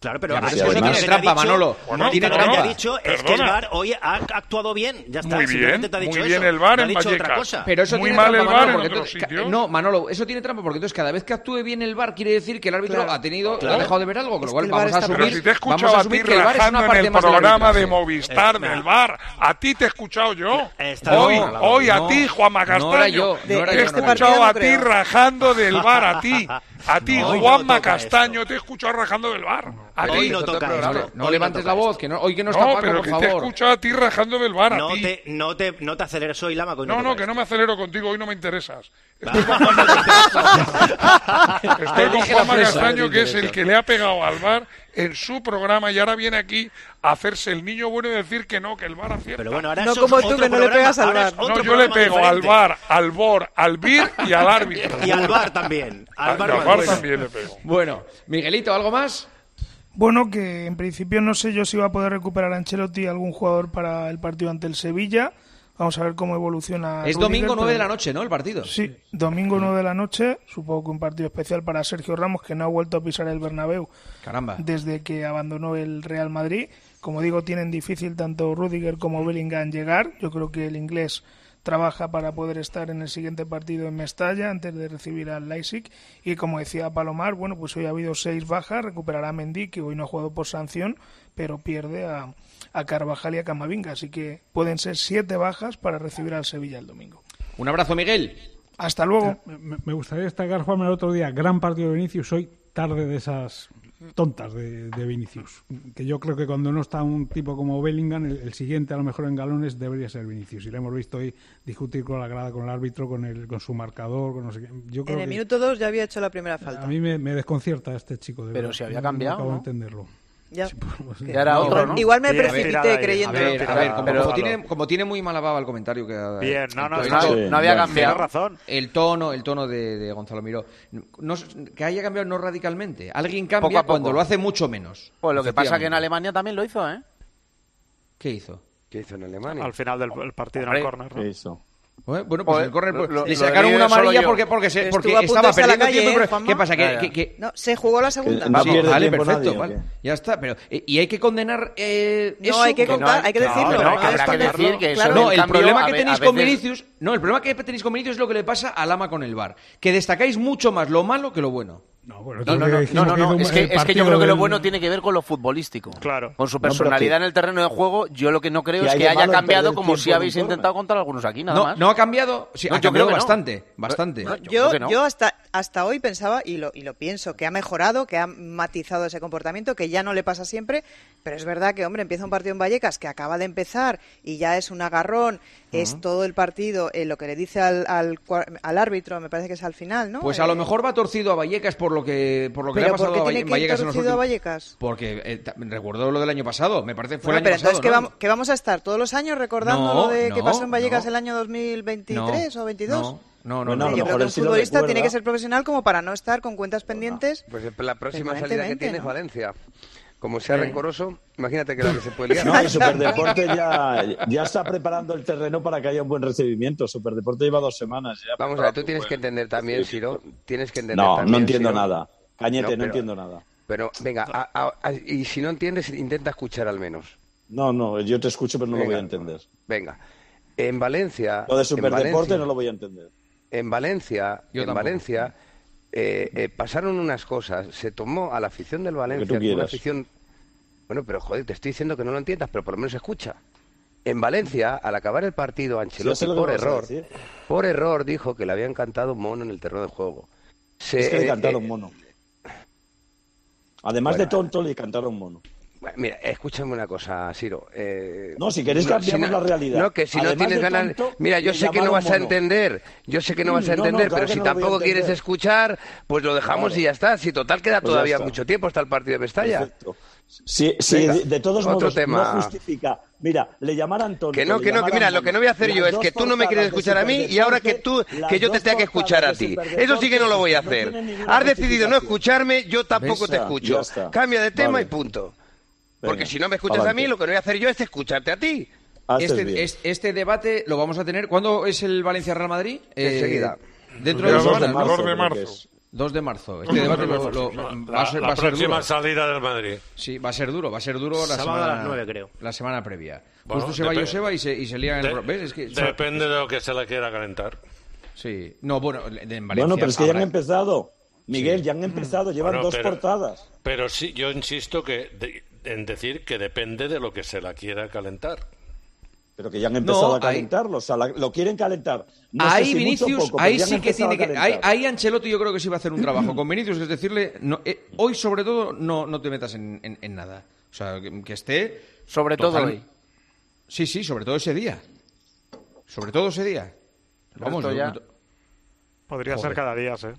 Claro, pero Ya, pero así eso es tiene trampa, dicho- Manolo. Bueno, Tiene lo que trampa. ha dicho es que el. VAR hoy ha actuado bien. Ya está. Muy simplemente bien, te ha dicho muy bien eso. el VAR No ha en dicho otra cosa. Pero eso Muy tiene mal trampa, el VAR Manolo, en otros. No, Manolo, eso tiene trampa porque entonces cada vez que actúe bien el VAR quiere decir que el árbitro Claro. ha tenido, Claro. ha dejado de ver algo, con lo cual vamos a está- asumir, Pero si te he vamos escuchado a a ti que el VAR es una rajando en parte el más programa de. Movistar Eh, del VAR, a ti te he escuchado yo. Está Hoy, hoy a No, ti, Juanma no era Castaño. yo, no era te he no escuchado No a ti creo. rajando del VAR, a ti. A ti, No, no Juanma Castaño, esto. te he escuchado rajando del VAR. A ti. no toca No, esto. no levantes toca la voz, que no, hoy que no está No, Paco, pero por que te he favor. escuchado a ti rajando del VAR, a No ti. te, no, te, no te aceleres hoy, Lama. hoy No, toca no, que no me acelero contigo, hoy no me interesas. Estoy con Juanma. Castaño, que es el que le ha pegado al VAR en su programa y ahora viene aquí a hacerse el niño bueno y decir que no, que el VAR acierta. Pero bueno, ahora No como tú, que no le pegas al otro No, yo le pego al. VAR, al BOR, al BIR y al árbitro. Y al VAR también. Al Al VAR, VAR bueno. también le pego. Bueno, Miguelito, ¿algo más? Bueno, que en principio no sé yo si va a poder recuperar a Ancelotti algún jugador para el partido ante el Sevilla. Vamos a ver cómo evoluciona. Es Rudiger, domingo 9 de la noche, ¿no? El partido. Sí, domingo 9 de la noche. Supongo que un partido especial para Sergio Ramos, que no ha vuelto a pisar el Bernabéu Caramba. desde que abandonó el Real Madrid. Como digo, tienen difícil tanto Rudiger como Bellingham llegar. Yo creo que el inglés trabaja para poder estar en el siguiente partido en Mestalla antes de recibir al Leipzig. Y como decía Palomar, bueno, pues hoy ha habido seis bajas. Recuperará a Mendy, que hoy no ha jugado por sanción, pero pierde a, a Carvajal y a Camavinga. Así que pueden ser siete bajas para recibir al Sevilla el domingo. Un abrazo, Miguel. Hasta luego. Me, me gustaría destacar, Juan, el otro día, gran partido de Vinicius, hoy tarde de esas tontas de, de Vinicius. Que yo creo que cuando no está un tipo como Bellingham, el, el siguiente a lo mejor en galones debería ser Vinicius. Y le hemos visto hoy discutir con la grada, con el árbitro, con, el, con su marcador, con no sé qué. Yo creo En el que minuto 2 ya había hecho la primera falta. a mí me, me desconcierta este chico. De Pero verdad. si había No- no cambiado, acabo ¿no? de entenderlo. Ya. Era otro. Igual me precipité creyendo. A ver, a como, como, tiene, muy mala baba el comentario que Bien, eh, no, no, no, no había cambiado. razón. El tono, el tono de, Gonzalo Miró. que haya cambiado no radicalmente. Alguien cambia cuando lo hace mucho menos. Pues lo que pasa que en Alemania también lo hizo, ¿eh? ¿Qué hizo? ¿Qué hizo en Alemania? Al final del partido en el córner. ¿Qué hizo? Bueno, pues el corner, pues, lo, le sacaron una amarilla porque, porque, se, porque estaba perdiendo calle, tiempo. Pero, ¿Qué pasa? ¿Que, que, que... No, se jugó la segunda. No sí, vale, perfecto. Nadie, vale. Ya está. pero eh, ¿Y hay que condenar eh, no, eso? Hay que contar, no, hay que decirlo. No, que habrá que decir que claro. No, el, el problema que tenéis con Vinicius... No, el problema que tenéis con Vinicius es lo que le pasa al ama con el bar. Que destacáis mucho más lo malo que lo bueno. No, bueno, no, no, no, no, es, que, es que, yo creo que lo bueno tiene que ver con lo futbolístico. Claro. Con su personalidad en el terreno de juego, yo lo que no creo es que haya cambiado como si habéis intentado contar algunos aquí, nada más. No ha cambiado, yo creo bastante, bastante. yo, yo, yo hasta, hasta hoy pensaba, y lo, y lo pienso, que ha mejorado, que ha matizado ese comportamiento, que ya no le pasa siempre, pero es verdad que, hombre, empieza un partido en Vallecas que acaba de empezar y ya es un agarrón es todo el partido eh, lo que le dice al, al, al, árbitro, me parece que es al final, ¿no? Pues a lo eh, mejor va torcido a Vallecas por lo que, por lo que le ha pasado a, Valle, Vallecas en últimos... a Vallecas? Porque eh, recuerdo lo del año pasado, me parece fue el pero entonces pasado, que, vamos, que, vamos, a estar todos los años recordando lo de que pasó en Vallecas el año 2023 o 22. No, no, no. Yo creo que un futbolista tiene que ser profesional como para no estar con cuentas pendientes. Pues la próxima salida que tiene es Valencia. Como sea eh. rencoroso, imagínate que lo que se puede liar. No, el Superdeporte ya, está preparando el terreno para que haya un buen recibimiento. Superdeporte lleva dos semanas. Ya Vamos a ver, tú tienes que entender también, Siro. Tienes que entender no, no entiendo nada. Cañete, no, entiendo nada. Pero venga, a, y si no entiendes, intenta escuchar al menos. No, no, yo te escucho, pero no lo voy a entender. Venga, en Valencia. Lo de Superdeporte no lo voy a entender. En Valencia, yo en. Valencia eh, eh, pasaron unas cosas, se tomó a la afición del Valencia, una afición... Bueno, pero joder, te estoy diciendo que no lo entiendas, pero por lo menos escucha. En Valencia, al acabar el partido, Ancelotti, por error, por error, dijo que le habían cantado mono en el terreno de juego. Se, es que le eh, cantaron eh, mono. Además de tonto, le cantaron mono. Mira, escúchame una cosa, Ciro. Eh, no, si querés no, no, la realidad. No, mira, yo sé que no vas a entender. Yo sé que no vas a entender, pero si tampoco quieres escuchar, pues lo dejamos y ya está. Si total queda todavía mucho tiempo hasta el partido de Vestalla. Perfecto. Sí, de, todos otro modos tema. no justifica. Mira, le llamar a Antonio. Que no, que no, que mira, lo que no voy a hacer yo es que tú no me quieres escuchar a mí y ahora que tú, que yo te tenga que escuchar a ti. Eso sí que no lo voy a hacer. Has decidido no escucharme, yo tampoco te escucho. Cambia de tema y punto. Porque si no me escuchas adelante. a mí, lo que no voy a hacer yo es escucharte a ti. Este, este, este, debate lo vamos a tener. ¿Cuándo es el Valencia-Real Madrid? Eh, Enseguida. Dentro de, dos semana, de marzo. 2 de marzo. 2 de marzo. Este debate lo, lo, la, va a ser, va la próxima salida del Madrid. Sí, va a ser duro. Va a ser duro la semana, a las 9, creo. La semana previa. Bueno, Justo se va Joseba y se, y se lía en de, el... ¿ves? Es que, depende de lo que se le quiera calentar. Sí. No, bueno, en Valencia... Bueno, pero es que ahora... ya han empezado. Miguel, sí. ya han empezado. Llevan bueno, dos pero, portadas. Pero sí, yo insisto que... De, en decir que depende de lo que se la quiera calentar. Pero que ya han empezado a calentarlo, o sea, lo quieren calentar. Ahí Vinicius, ahí sí que tiene que. Ahí, ahí, Ancelotti yo creo que sí va a hacer un trabajo con Vinicius, es decirle, no, eh, hoy sobre todo no, no te metas en, nada. O sea, que, esté. Sobre todo hoy. Sí, sí, sobre todo ese día. Sobre todo ese día. Vamos, ya... Podría ser cada día, ¿eh?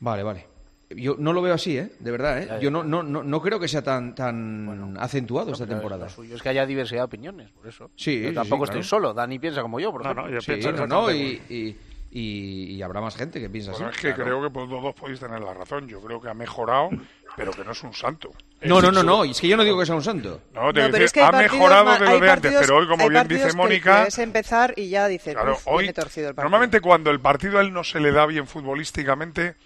Vale, vale. Yo no lo veo así, ¿eh? De verdad, ¿eh? Yo no, no, no, no, creo que sea tan, tan acentuado esta temporada. Lo suyo es que haya diversidad de opiniones, por eso. Sí, yo tampoco sí, estoy solo. Dani piensa como yo, por ejemplo. Yo sí, no, y, y, y, y, habrá más gente que piensa así. Es que creo que por todos podéis tener la razón. Yo creo que ha mejorado, pero que no es un santo. No, no, no, no, es que yo no digo que sea un santo. No, te no, decir, es que ha mejorado de lo de antes, pero hoy, como bien dice Mónica. Es empezar y ya dice, claro, hoy. Normalmente, cuando el partido a él no se le da bien futbolísticamente,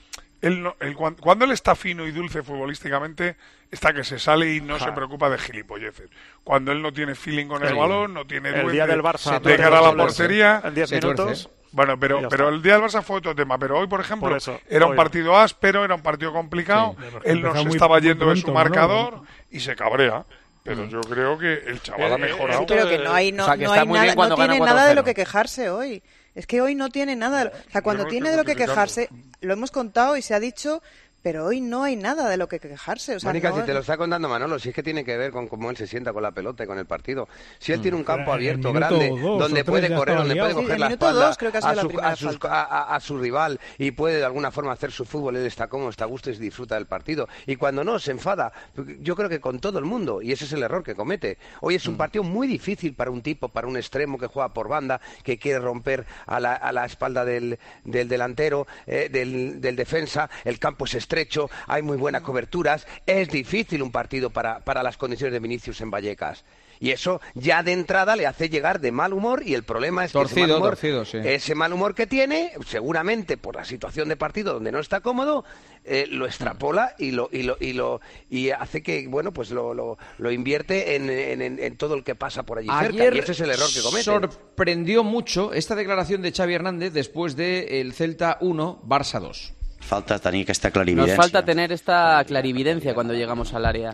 él, no, él, cuando él está fino y dulce futbolísticamente, está que se sale y no se preocupa de gilipolleces. Cuando él no tiene feeling con el, balón, no tiene... El día del Barça. De cara a la portería... En 10 minutos... Bueno, pero, pero el día del Barça fue otro tema. Pero hoy, por ejemplo, era un partido áspero, era un partido complicado. Sí, él se estaba yendo de su marcador y se cabrea. Pero yo creo que el chaval ha eh, eh, mejorado. Yo creo que no hay, no, no hay nada, no tiene nada de lo que quejarse hoy. Es que hoy no tiene nada. O sea, cuando tiene de lo que quejarse, lo hemos contado y se ha dicho pero hoy no hay nada de lo que quejarse. O sea, Mónica, no- si te lo está contando Manolo, si es que tiene que ver con cómo él se sienta con la pelota y con el partido. Si él Mm. tiene un campo abierto grande, dos donde puede correr, donde puede coger Sí, la espalda dos creo que a, su, a sus- a- a- a su rival y puede de alguna forma hacer su fútbol, él está cómodo, está a gusto y disfruta del partido. Y cuando no, se enfada. Yo creo que con todo el mundo, y ese es el error que comete. Hoy Mm. es un partido muy difícil para un tipo, para un extremo que juega por banda, que quiere romper a la, a la espalda del, del delantero, eh, del, del defensa. El campo es estrecho, hay muy buenas coberturas. Es difícil un partido para, para las condiciones de Vinicius en Vallecas. Y eso ya de entrada le hace llegar de mal humor y el problema es que ese mal humor, torcido, sí. ese mal humor que tiene, seguramente por la situación de partido donde no está cómodo, eh, lo extrapola y lo y lo y lo y hace que bueno pues lo, lo, lo invierte en, en- en- en todo el que pasa por allí cerca y ese es el error que comete. sorprendió mucho esta declaración de Xavi Hernández después de el Celta 1, Barça 2. Falta tenir aquesta Nos falta tener esta clarividencia cuando llegamos al área.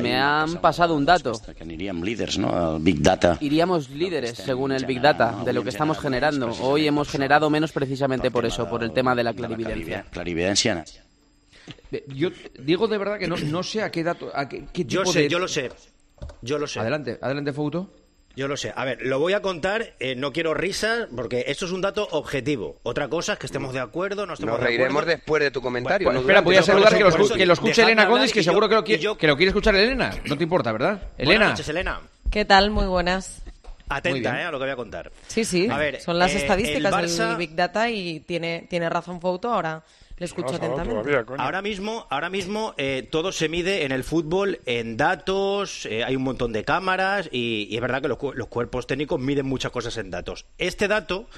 Me han pasado un dato. Que aniríem líders, no? El Big Data. Iríamos líderes según el Big Data de lo que estamos generando. Hoy hemos generado menos precisamente por eso, por el tema de la clarividencia. Clarividència. Eh, Yo digo de verdad que no, no sé a qué dato, a qué, qué Yo tipo sé, de- yo lo sé. Yo lo sé. Adelante, adelante, Fouto. Yo lo sé. A ver, lo voy a contar, eh, no quiero risas, porque esto es un dato objetivo. Otra cosa es que estemos de acuerdo, no estemos Nos de reiremos acuerdo. después de tu comentario. Bueno, no Espera, voy a saludar eso- que lo, eso que lo escuche Elena Condis, que yo- seguro que lo, quiere, yo- que lo quiere escuchar Elena. No te importa, ¿verdad? Buenas Elena. noches, Elena. ¿Qué tal? Muy buenas. Muy Atenta bien. eh, a lo que voy a contar. Sí, sí. A ver, Son las eh, estadísticas el Barça- del Big Data y tiene, tiene razón Fouto. Ahora le escucho atentamente. Ahora mismo, ahora mismo eh, todo se mide en el fútbol en datos, eh, hay un montón de cámaras y, y es verdad que los, los cuerpos técnicos miden muchas cosas en datos. Este dato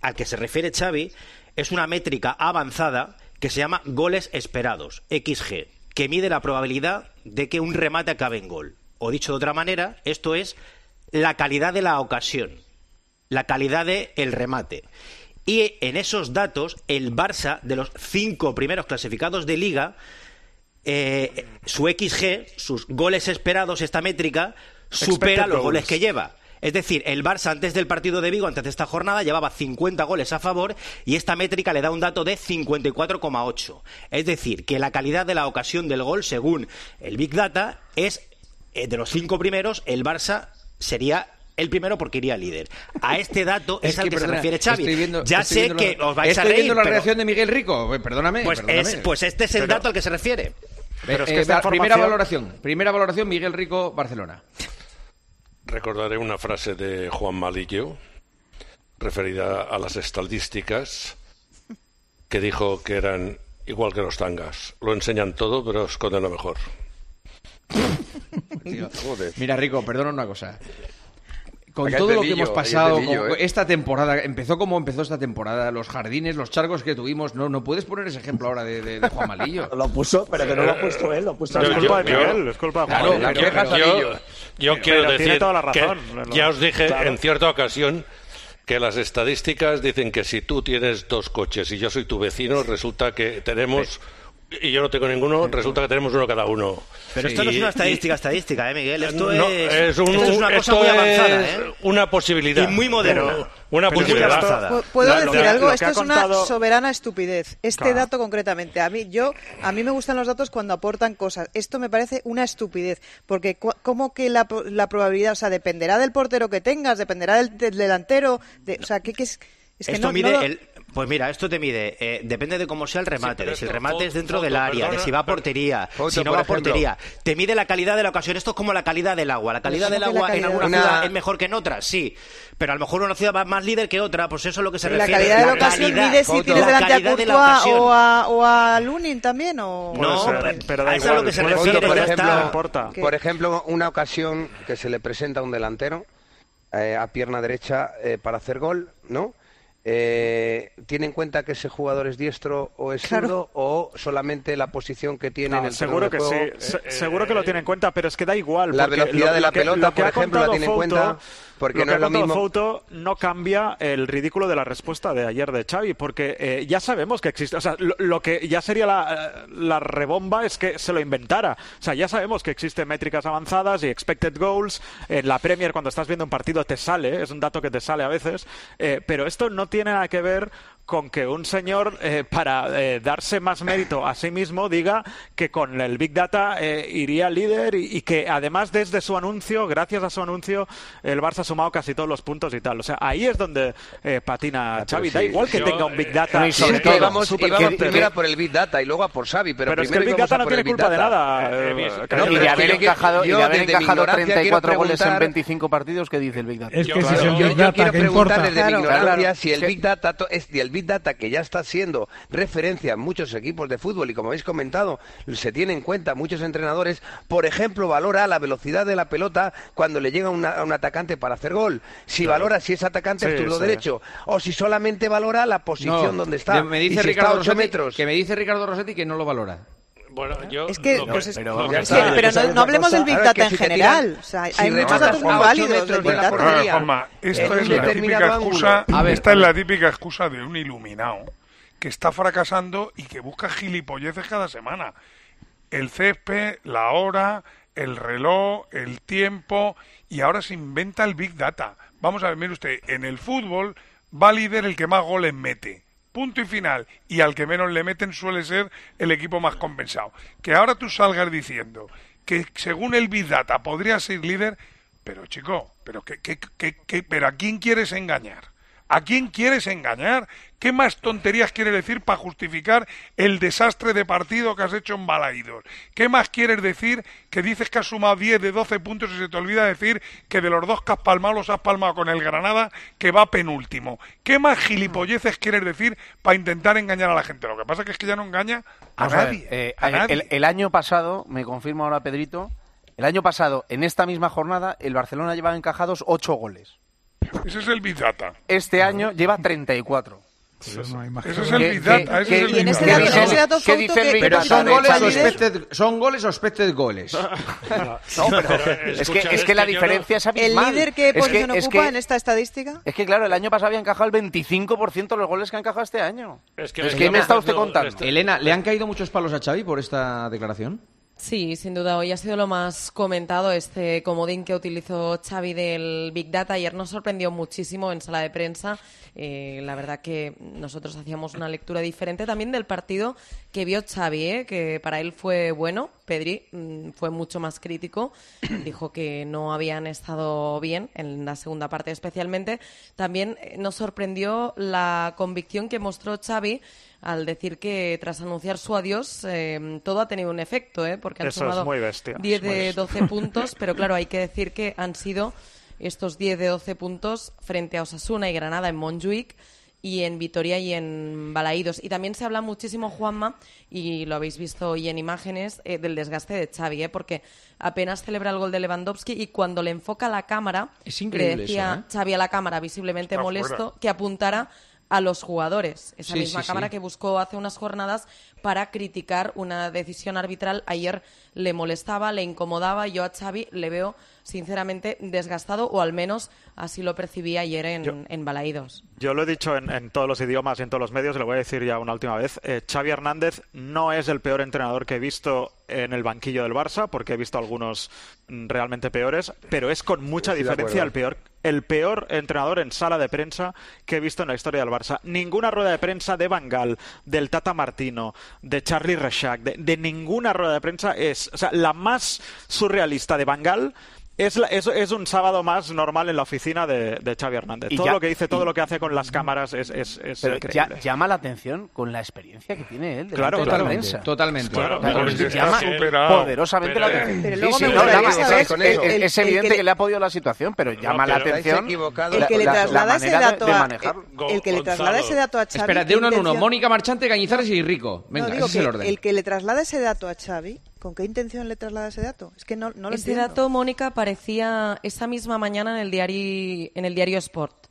al que se refiere Xavi es una métrica avanzada que se llama goles esperados, XG, que mide la probabilidad de que un remate acabe en gol. O dicho de otra manera, esto es la calidad de la ocasión la calidad del remate. Y en esos datos, el Barça, de los cinco primeros clasificados de liga, eh, su XG, sus goles esperados, esta métrica, supera los goles que lleva. Es decir, el Barça antes del partido de Vigo, antes de esta jornada, llevaba 50 goles a favor y esta métrica le da un dato de 54,8. Es decir, que la calidad de la ocasión del gol, según el Big Data, es eh, de los cinco primeros, el Barça sería el primero porque iría líder. A este dato es, al que perdona, se refiere Xavi. viendo- ya sé viendo que la- os vais a estoy reír, viendo la pero- reacción de Miguel Rico. Eh, Perdóname. pues, perdóname. es- pues este es el Pero- dato al que se refiere. Eh, eh, va- Primera valoración. Primera valoración, Miguel Rico, Barcelona. Recordaré una frase de Juan Malillo referida a las estadísticas que dijo que eran igual que los tangas. Lo enseñan todo, pero esconden lo mejor. Tío, Mira, Rico, perdona una cosa. Con todo lo que hemos pasado, dedillo, con- ¿eh? esta temporada, empezó como empezó esta temporada, los jardines, los charcos que tuvimos, no, no puedes poner ese ejemplo ahora de, de- de Juan Malillo. Lo puso, pero que no lo ha puesto él, lo ha puesto Yo- él. yo- yo- Claro, La yo- queja yo, Salillo. yo Pero quiero tiene decir toda la que razón. ya os dije Claro. en cierta ocasión que las estadísticas dicen que si tú tienes dos coches y yo soy tu vecino, resulta que tenemos y yo no tengo ninguno, resulta que tenemos uno cada uno. Pero esto no es una estadística estadística, ¿eh, Miguel? Esto No, es, es un- esto es una cosa esto muy es avanzada, ¿eh? una posibilidad. Y muy moderna. Pero- una Pero posibilidad. avanzada. Pu- ¿Puedo decir algo? Esto es una soberana estupidez. Este Claro. dato concretamente. A mí, yo, a mí me gustan los datos cuando aportan cosas. Esto me parece una estupidez. Porque ¿cómo que la, po- la probabilidad, o sea, dependerá del portero que tengas, dependerá del, del delantero, de- o sea, ¿qué, qué es? Es que esto no, mide no lo- el, pues mira, esto te mide, eh, depende de cómo sea el remate, pero de si el remate es dentro Foto, del área, de si va a pero- portería, Foto, si no va a portería. Te mide la calidad de la ocasión. Esto es como la calidad del agua. La calidad ¿cómo del la agua en alguna ciudad es mejor que en otras, sí. Pero a lo mejor una ciudad va más líder que otra, pues eso es lo que se ¿Y la refiere. calidad de la ocasión calidad, mide si Foto. tienes La delante a calidad de la Courtois ocasión. o a, o a Lunin también? O... No, pero- pero a eso es lo que se refiere, por ya ejemplo. Por ejemplo, una ocasión que se le presenta a un delantero eh, a pierna derecha eh, para hacer gol, ¿no? Eh, ¿Tiene en cuenta que ese jugador es diestro o es Claro. zurdo o solamente la posición que tiene en el seguro que sí, de juego? se- seguro que lo tiene en cuenta, pero es que da igual. La velocidad lo- de la lo que- pelota, lo que por ha ejemplo, la contado tiene en cuenta, porque lo no que es lo ha mismo. Fouto no cambia el ridículo de la respuesta de ayer de Xavi, porque eh, ya sabemos que existe, o sea, lo, lo que ya sería la, la rebomba es que se lo inventara. O sea, ya sabemos que existen métricas avanzadas y expected goals. En la Premier, cuando estás viendo un partido, te sale, es un dato que te sale a veces, eh, pero esto no tiene nada que ver con que un señor, eh, para eh, darse más mérito a sí mismo, diga que con el Big Data eh, iría líder y, y que además desde su anuncio, gracias a su anuncio, el Barça ha sumado casi todos los puntos y tal. O sea, ahí es donde eh, patina Xavi. Da sí, igual que yo, tenga un Big Data. Sí, es que íbamos, íbamos primero por el Big Data y luego a por Xavi, pero, Pero es que primero el Big Data no tiene culpa de Data. nada. Eh, eh, eh, no, y de haber que yo- encajado, y de haber encajado ignorancia 34 quiero goles en preguntar- 25 partidos, ¿qué dice el Big Data? Es que Yo, si es el yo- Data quiero preguntar desde mi ignorancia si el Big Data es el Big Data que ya está siendo referencia en muchos equipos de fútbol y como habéis comentado se tiene en cuenta muchos entrenadores, por ejemplo, valora la velocidad de la pelota cuando le llega una- a un atacante para hacer gol. Si valora si ese atacante es Sí, sí. derecho o si solamente valora la posición donde está. Me y dice si Ricardo está a ocho Rossetti, metros. que me dice Ricardo Rossetti que no lo valora. Bueno, yo Es que, lo pues es- lo es está- que- pero no, no hablemos del Big Data en si general. tiran- O sea, si hay muchos datos muy válidos del de Big Data. A ver, portería, Juanma, esta en un es la típica excusa, A ver, esta es la típica excusa de un iluminado que está fracasando y que busca gilipolleces cada semana. El césped, la hora, el reloj, el tiempo y ahora se inventa el Big Data. Vamos a ver, mire usted, en el fútbol va líder el que más goles mete. Punto y final. Y al que menos le meten suele ser el equipo más compensado. Que ahora tú salgas diciendo que según el Big Data podría ser líder, pero chico, pero qué, qué- qué- pero a quién quieres engañar? ¿A quién quieres engañar? ¿Qué más tonterías quieres decir para justificar el desastre de partido que has hecho en Balaídos? ¿Qué más quieres decir que dices que has sumado 10 de 12 puntos y se te olvida decir que de los dos que has palmado los has palmado con el Granada que va penúltimo? ¿Qué más gilipolleces quieres decir para intentar engañar a la gente? Lo que pasa que es que ya no engaña a ver, nadie. eh, a el- nadie. el, el año pasado, me confirma ahora Pedrito, el año pasado, en esta misma jornada, el Barcelona lleva encajados 8 goles. Ese es el Big Data. Este año lleva 34. Ese es el ¿Qué- Big Data. el Y en este ese dato ¿Qué dice el ¿qué- Big Data? son goles o ¿Líder? expected, son goles o expected goles. No, pero es que, es que la diferencia es ¿El abismal. líder qué Es que- posición es ocupa que- en esta estadística? Es que, claro, el año pasado había encajado el 25% de los goles que ha encajado este año. Es que Es le que me está usted contando. Elena, ¿le han caído muchos palos a Xavi por esta declaración? Sí, sin duda. Hoy ha sido lo más comentado este comodín que utilizó Xavi del Big Data. Ayer nos sorprendió muchísimo en sala de prensa. Eh, la verdad que nosotros hacíamos una lectura diferente también del partido que vio Xavi, ¿eh? que para él fue bueno. Pedri mm, fue mucho más crítico. Dijo que no habían estado bien en la segunda parte especialmente. También eh, nos sorprendió la convicción que mostró Xavi al decir que tras anunciar su adiós eh, todo ha tenido un efecto, ¿eh? porque han Eso es sumado muy bestia, 10 es muy de bestia. 12 puntos, pero claro, hay que decir que han sido estos 10 de 12 puntos frente a Osasuna y Granada en Montjuic y en Vitoria y en Balaídos. Y también se habla muchísimo, Juanma, y lo habéis visto hoy en imágenes, eh, del desgaste de Xavi, ¿eh? porque apenas celebra el gol de Lewandowski y cuando le enfoca la cámara, Es increíble le decía eso, ¿eh? Xavi a la cámara, visiblemente Está molesto, fuera. que apuntara a los jugadores. Esa Sí, misma sí, cámara sí. que buscó hace unas jornadas para criticar una decisión arbitral. Ayer le molestaba, le incomodaba. Yo a Xavi le veo sinceramente desgastado, o al menos así lo percibí ayer en, Yo- en Balaídos. Yo lo he dicho en, en todos los idiomas y en todos los medios, y lo voy a decir ya una última vez. Eh, Xavi Hernández no es el peor entrenador que he visto en el banquillo del Barça, porque he visto algunos mm, realmente peores, pero es con mucha diferencia el peor, el peor entrenador en sala de prensa que he visto en la historia del Barça. Ninguna rueda de prensa de Bangal, del Tata Martino, de Charlie Reixac, de, de ninguna rueda de prensa es, o sea, la más surrealista de Bangal. Es, la- es, es un sábado más normal en la oficina de, de Xavi Hernández. Y todo ya- lo que dice, todo y- lo que hace con las cámaras es, es, es Pero increíble. ya- llama la atención con la experiencia que tiene él. Claro, de la totalmente, prensa. totalmente. Claro, O sea, pero es que llama superado. poderosamente Pero- la atención. Pero Sí, luego sí, me no, gustaría llama- saber es, evidente que que, le- ha podido la situación, pero llama la pero- Estáis atención. El la- que le la- la traslada ese dato de a el que le traslada ese dato a Xavi. Espera, de ¿qué uno en uno. Mónica Marchante, Cañizares y Rico. Venga, no, ese es el orden. el que le traslada ese dato a Xavi, ¿con qué intención le traslada ese dato? Es que no, no lo Ese entiendo. dato, Mónica, aparecía esa misma mañana en el diario, en el diario Sport.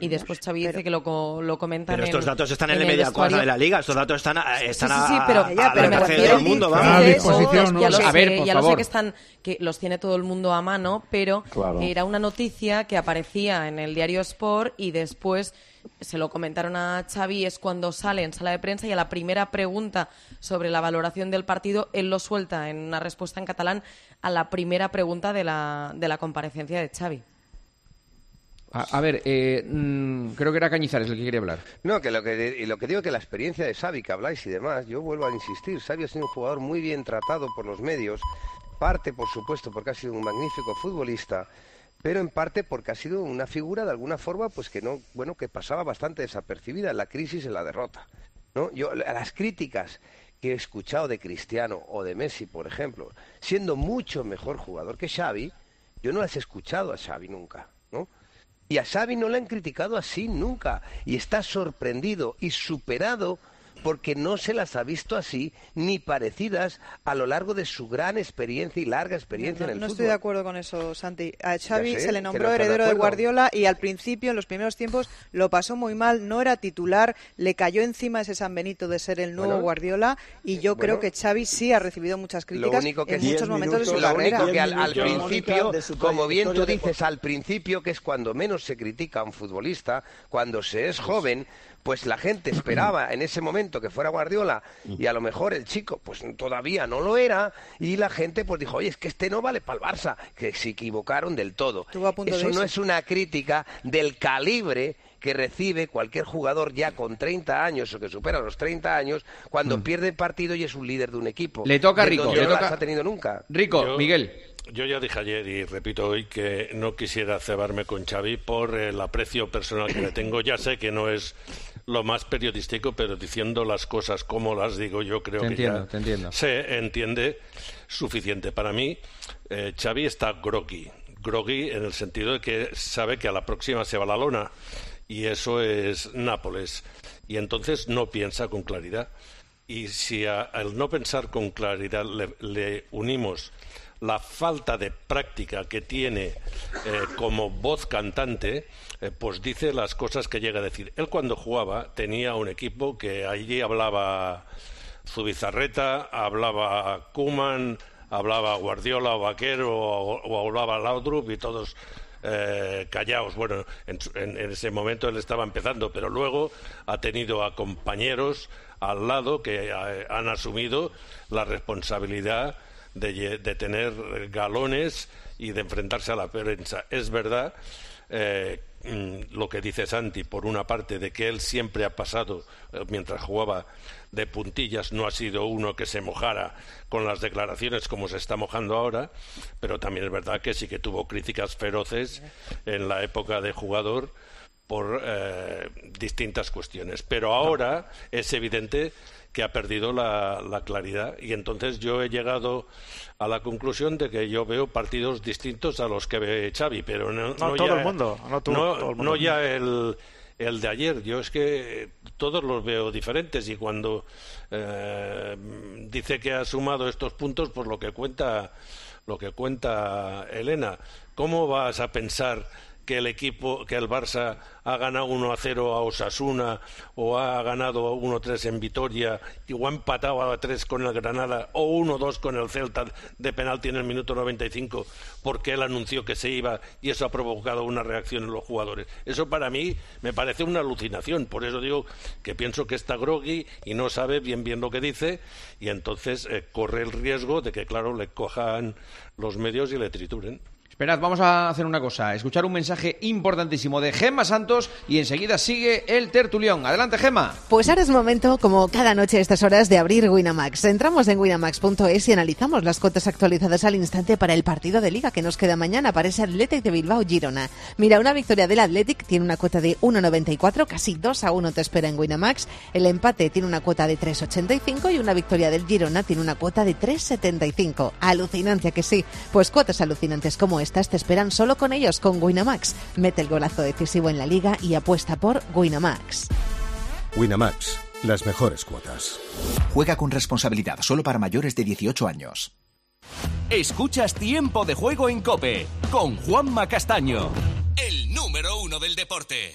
Y después Xavi dice que lo, lo comentan Pero estos en- datos están en, en el media cuadra de la liga. Estos datos están a, están Sí, sí, sí, a- pero, a- Ya, al pero alcance de todo el mundo. vamos. A disposición, ¿no? ya lo A sé, ver, por ya lo sé que están que los tiene todo el mundo a mano, pero Claro. era una noticia que aparecía en el diario Sport y después se lo comentaron a Xavi es cuando sale en sala de prensa y a la primera pregunta sobre la valoración del partido él lo suelta en una respuesta en catalán a la primera pregunta de la, de la comparecencia de Xavi. A, a ver, eh, mm, creo que era Cañizares el que quería hablar. No, que lo que, y lo que digo que la experiencia de Xavi que habláis y demás, yo vuelvo a insistir, Xavi ha sido un jugador muy bien tratado por los medios, parte por supuesto porque ha sido un magnífico futbolista, pero en parte porque ha sido una figura de alguna forma pues que no, bueno, que pasaba bastante desapercibida en la crisis, en la derrota. ¿no? Yo las críticas que he escuchado de Cristiano o de Messi, por ejemplo, siendo mucho mejor jugador que Xavi, yo no las he escuchado a Xavi nunca, ¿no? Y a Xavi no le han criticado así nunca. Y está sorprendido y superado porque no se las ha visto así ni parecidas a lo largo de su gran experiencia y larga experiencia No, en el no fútbol. estoy de acuerdo con eso, Santi. A Xavi sé, se le nombró no de heredero de. Guardiola y al principio, en los primeros tiempos, lo pasó muy mal. No era titular, le cayó encima ese San Benito de ser el nuevo Bueno, Guardiola y yo bueno. creo que Xavi sí ha recibido muchas Lo críticas único que en muchos momentos de su lo carrera. único que al, al principio, como bien tú dices, al principio, que es cuando menos se critica a un futbolista, cuando se es joven, pues la gente esperaba en ese momento que fuera Guardiola y a lo mejor el chico pues todavía no lo era y la gente pues dijo, oye, es que este no vale para el Barça, que se equivocaron del todo. De Eso no es una crítica del calibre que recibe cualquier jugador ya con 30 años o que supera los 30 años cuando pierde el partido y es un líder de un equipo. Le toca Rico, le no toca- las ha tenido nunca. Rico, Yo- Miguel. Yo ya dije ayer y repito hoy que no quisiera cebarme con Xavi por el aprecio personal que le tengo. Ya sé que no es lo más periodístico, pero diciendo las cosas como las digo yo creo Te que entiendo, ya te entiendo. se entiende suficiente. Para mí, eh, Xavi está groggy. Groggy en el sentido de que sabe que a la próxima se va la lona y eso es Nápoles. Y entonces no piensa con claridad. Y si a- al no pensar con claridad le, le unimos la falta de práctica que tiene eh, como voz cantante, eh, pues dice las cosas que llega a decir. Él cuando jugaba tenía un equipo que allí hablaba Zubizarreta, hablaba Kuman, hablaba Guardiola o Vaquero o, hablaba Laudrup y todos eh. Bueno, en- en ese momento él estaba empezando, pero luego ha tenido a compañeros al lado que eh, han asumido la responsabilidad de, de tener galones y de enfrentarse a la prensa. Es verdad eh, mm, lo que dice Santi, por una parte, de que él siempre ha pasado, eh, mientras jugaba de puntillas, no ha sido uno que se mojara con las declaraciones como se está mojando ahora, pero también es verdad que sí que tuvo críticas feroces en la época de jugador por eh, distintas cuestiones. Pero ahora es evidente que ha perdido la, la claridad y entonces yo he llegado a la conclusión de que yo veo partidos distintos a los que ve Xavi, pero no, No, no todo ya, el mundo, no tú, todo el mundo. no ya el, el de ayer. Yo es que todos los veo diferentes y cuando eh, dice que ha sumado estos puntos, pues lo que cuenta lo que cuenta Elena. ¿Cómo vas a pensar que el equipo, que el Barça ha ganado 1 a 0 a Osasuna o ha ganado 1 3 en Vitoria o ha empatado a 3 con el Granada o 1 2 con el Celta de penalti en el minuto 95 porque él anunció que se iba y eso ha provocado una reacción en los jugadores. Eso para mí me parece una alucinación. Por eso digo que pienso que está groggy y no sabe bien bien lo que dice y entonces eh, corre el riesgo de que, claro, le cojan los medios y le trituren. Esperad, vamos a hacer una cosa, escuchar un mensaje importantísimo de Gemma Santos y enseguida sigue el tertulión. Adelante, Gemma. Pues ahora es momento, como cada noche a estas horas, de abrir Winamax. Entramos en winamax.es y analizamos las cuotas actualizadas al instante para el partido de liga que nos queda mañana para ese Athletic de Bilbao Girona. Mira, una victoria del Athletic tiene una cuota de 1,94, casi 2 a 1 te espera en Winamax. El empate tiene una cuota de 3,85 y una victoria del Girona tiene una cuota de 3,75. Alucinancia que sí. Pues cuotas alucinantes como estas te esperan solo con ellos, con Winamax. Mete el golazo decisivo en la liga y apuesta por Winamax. Winamax, las mejores cuotas. Juega con responsabilidad solo para mayores de 18 años. Escuchas Tiempo de Juego en Cope con Juanma Castaño. El número uno del deporte.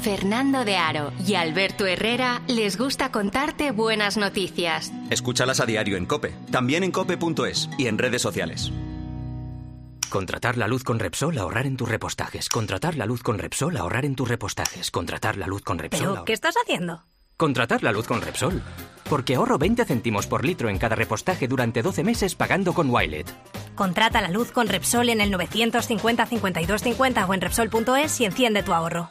Fernando de Aro y Alberto Herrera les gusta contarte buenas noticias. Escúchalas a diario en Cope, también en cope.es y en redes sociales. Contratar la luz con Repsol, ahorrar en tus repostajes. Contratar la luz con Repsol, ahorrar en tus repostajes. Contratar la luz con Repsol. ¿Pero qué estás haciendo? Contratar la luz con Repsol. Porque ahorro 20 céntimos por litro en cada repostaje durante 12 meses pagando con Wilet. Contrata la luz con Repsol en el 950 52 50 o en Repsol.es y enciende tu ahorro.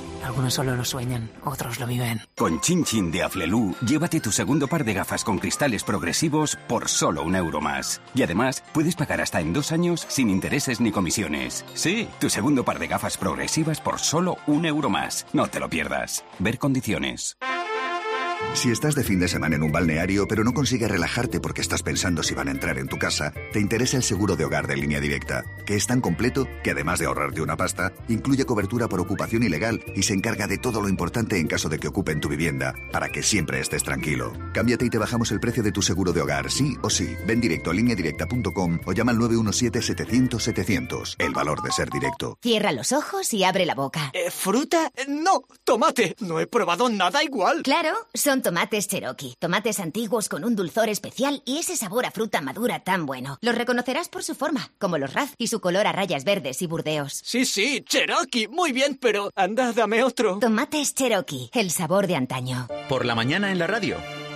Algunos solo lo sueñan, otros lo viven. Con Chin Chin de Aflelu, llévate tu segundo par de gafas con cristales progresivos por solo un euro más. Y además, puedes pagar hasta en dos años sin intereses ni comisiones. Sí, tu segundo par de gafas progresivas por solo un euro más. No te lo pierdas. Ver condiciones. Si estás de fin de semana en un balneario pero no consigues relajarte porque estás pensando si van a entrar en tu casa, te interesa el seguro de hogar de línea directa, que es tan completo que además de ahorrarte una pasta, incluye cobertura por ocupación ilegal y se encarga de todo lo importante en caso de que ocupen tu vivienda, para que siempre estés tranquilo. Cámbiate y te bajamos el precio de tu seguro de hogar, sí o sí. Ven directo a lineadirecta.com o llama al 917-700-700. El valor de ser directo. Cierra los ojos y abre la boca. Eh, ¿Fruta? No, tomate. No he probado nada igual. Claro, son tomates Cherokee, tomates antiguos con un dulzor especial y ese sabor a fruta madura tan bueno. Los reconocerás por su forma, como los Raz y su color a rayas verdes y burdeos. Sí, sí, Cherokee, muy bien, pero anda, dame otro. Tomates Cherokee, el sabor de antaño. Por la mañana en la radio.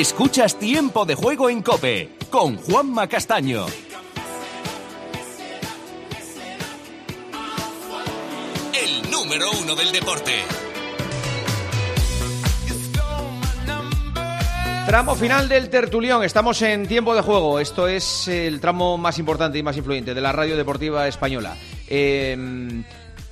Escuchas Tiempo de Juego en Cope con Juanma Castaño. El número uno del deporte. Tramo final del tertulión. Estamos en tiempo de juego. Esto es el tramo más importante y más influyente de la radio deportiva española. Eh,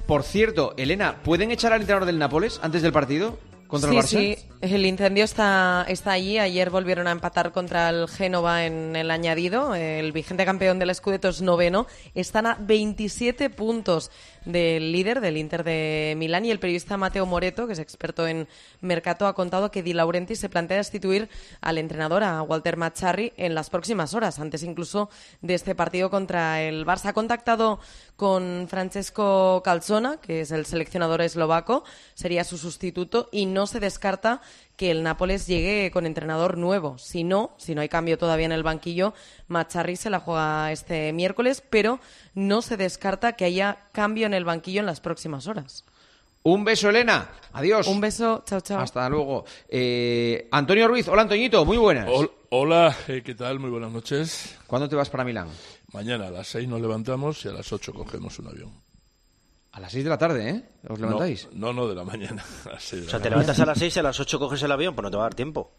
por cierto, Elena, ¿pueden echar al entrenador del Nápoles antes del partido contra sí, el Barça? sí, el incendio está, está allí. Ayer volvieron a empatar contra el Génova en el añadido. El vigente campeón del Scudetto es noveno. Están a 27 puntos del líder del Inter de Milán y el periodista Mateo Moreto, que es experto en mercado, ha contado que Di Laurenti se plantea destituir al entrenador, a Walter Macharri, en las próximas horas, antes incluso de este partido contra el Barça. Ha contactado con Francesco Calzona, que es el seleccionador eslovaco, sería su sustituto y no se descarta que el Nápoles llegue con entrenador nuevo. Si no, si no hay cambio todavía en el banquillo, Macharri se la juega este miércoles, pero no se descarta que haya cambio en el banquillo en las próximas horas. Un beso, Elena. Adiós. Un beso. Chao, chao. Hasta luego. Eh, Antonio Ruiz. Hola, Antoñito. Muy buenas. Hol- Hola, eh, ¿qué tal? Muy buenas noches. ¿Cuándo te vas para Milán? Mañana a las 6 nos levantamos y a las 8 cogemos un avión. A las 6 de la tarde, ¿eh? ¿Os levantáis? No, no, no, de la mañana. A las seis de O sea, la te mañana. levantas a las 6 y a las 8 coges el avión, pues no te va a dar tiempo.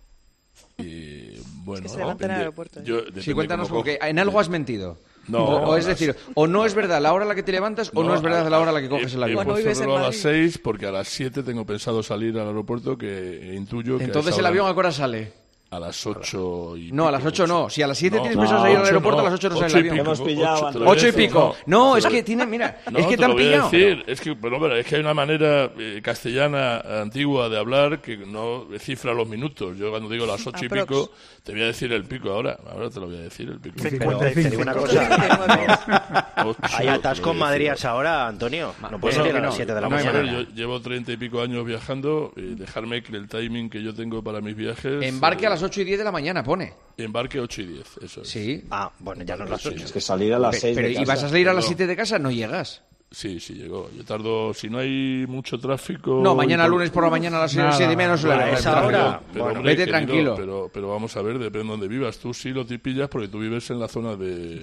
Y bueno, que se levanta en el depende- aeropuerto, ¿eh? yo- Sí, cuéntanos, porque cojo- en algo has mentido. No, o, o es decir, o no es verdad la hora a la que te levantas o no es verdad la hora a la que coges el He avión. puesto a las 6 porque a las 7 tengo pensado salir al aeropuerto que intuyo que Entonces el avión a qué hora sale. A las 8 y No, a las 8 no. Si a las 7 No, tienes no, pensado salir al ocho aeropuerto, no. a las 8 no sale el avión. pico, Hemos pillado ocho, te lo 8 voy y pico. no. Es que tiene, mira, No, es que te te han lo voy a pillado. decir, es que, pero, pero es que hay una manera eh, castellana antigua de hablar que no cifra los minutos. Yo cuando digo las ocho y Aprox. pico, te voy a decir el pico ahora. Ahora te lo voy a decir el pico. Pero te digo una cosa. Hay atasco en Madrid a esa hora, Antonio. No puede Bueno, ser a las 7 de la mañana. ver, yo llevo treinta y pico años viajando. y dejarme que el timing que yo tengo para mis viajes. Embarque eh, a las 8 y 10 de la mañana, pone. Embarque 8 y 10, eso es. Sí. Ah, bueno, ya no es las 8. Es que salir a las Pe- seis Pero de ¿y casa. vas a salir a las No. 7 de casa? No llegas. Sí, sí, llegó. Yo tardo, si no hay mucho tráfico... No, mañana y por- lunes por la mañana a las Nada. 7 y media no se le A ve. esa hora, pero, Bueno, hombre, vete querido, tranquilo. Pero, pero vamos a ver, depende de dónde vivas. Tú sí lo te pillas porque tú vives en la zona de,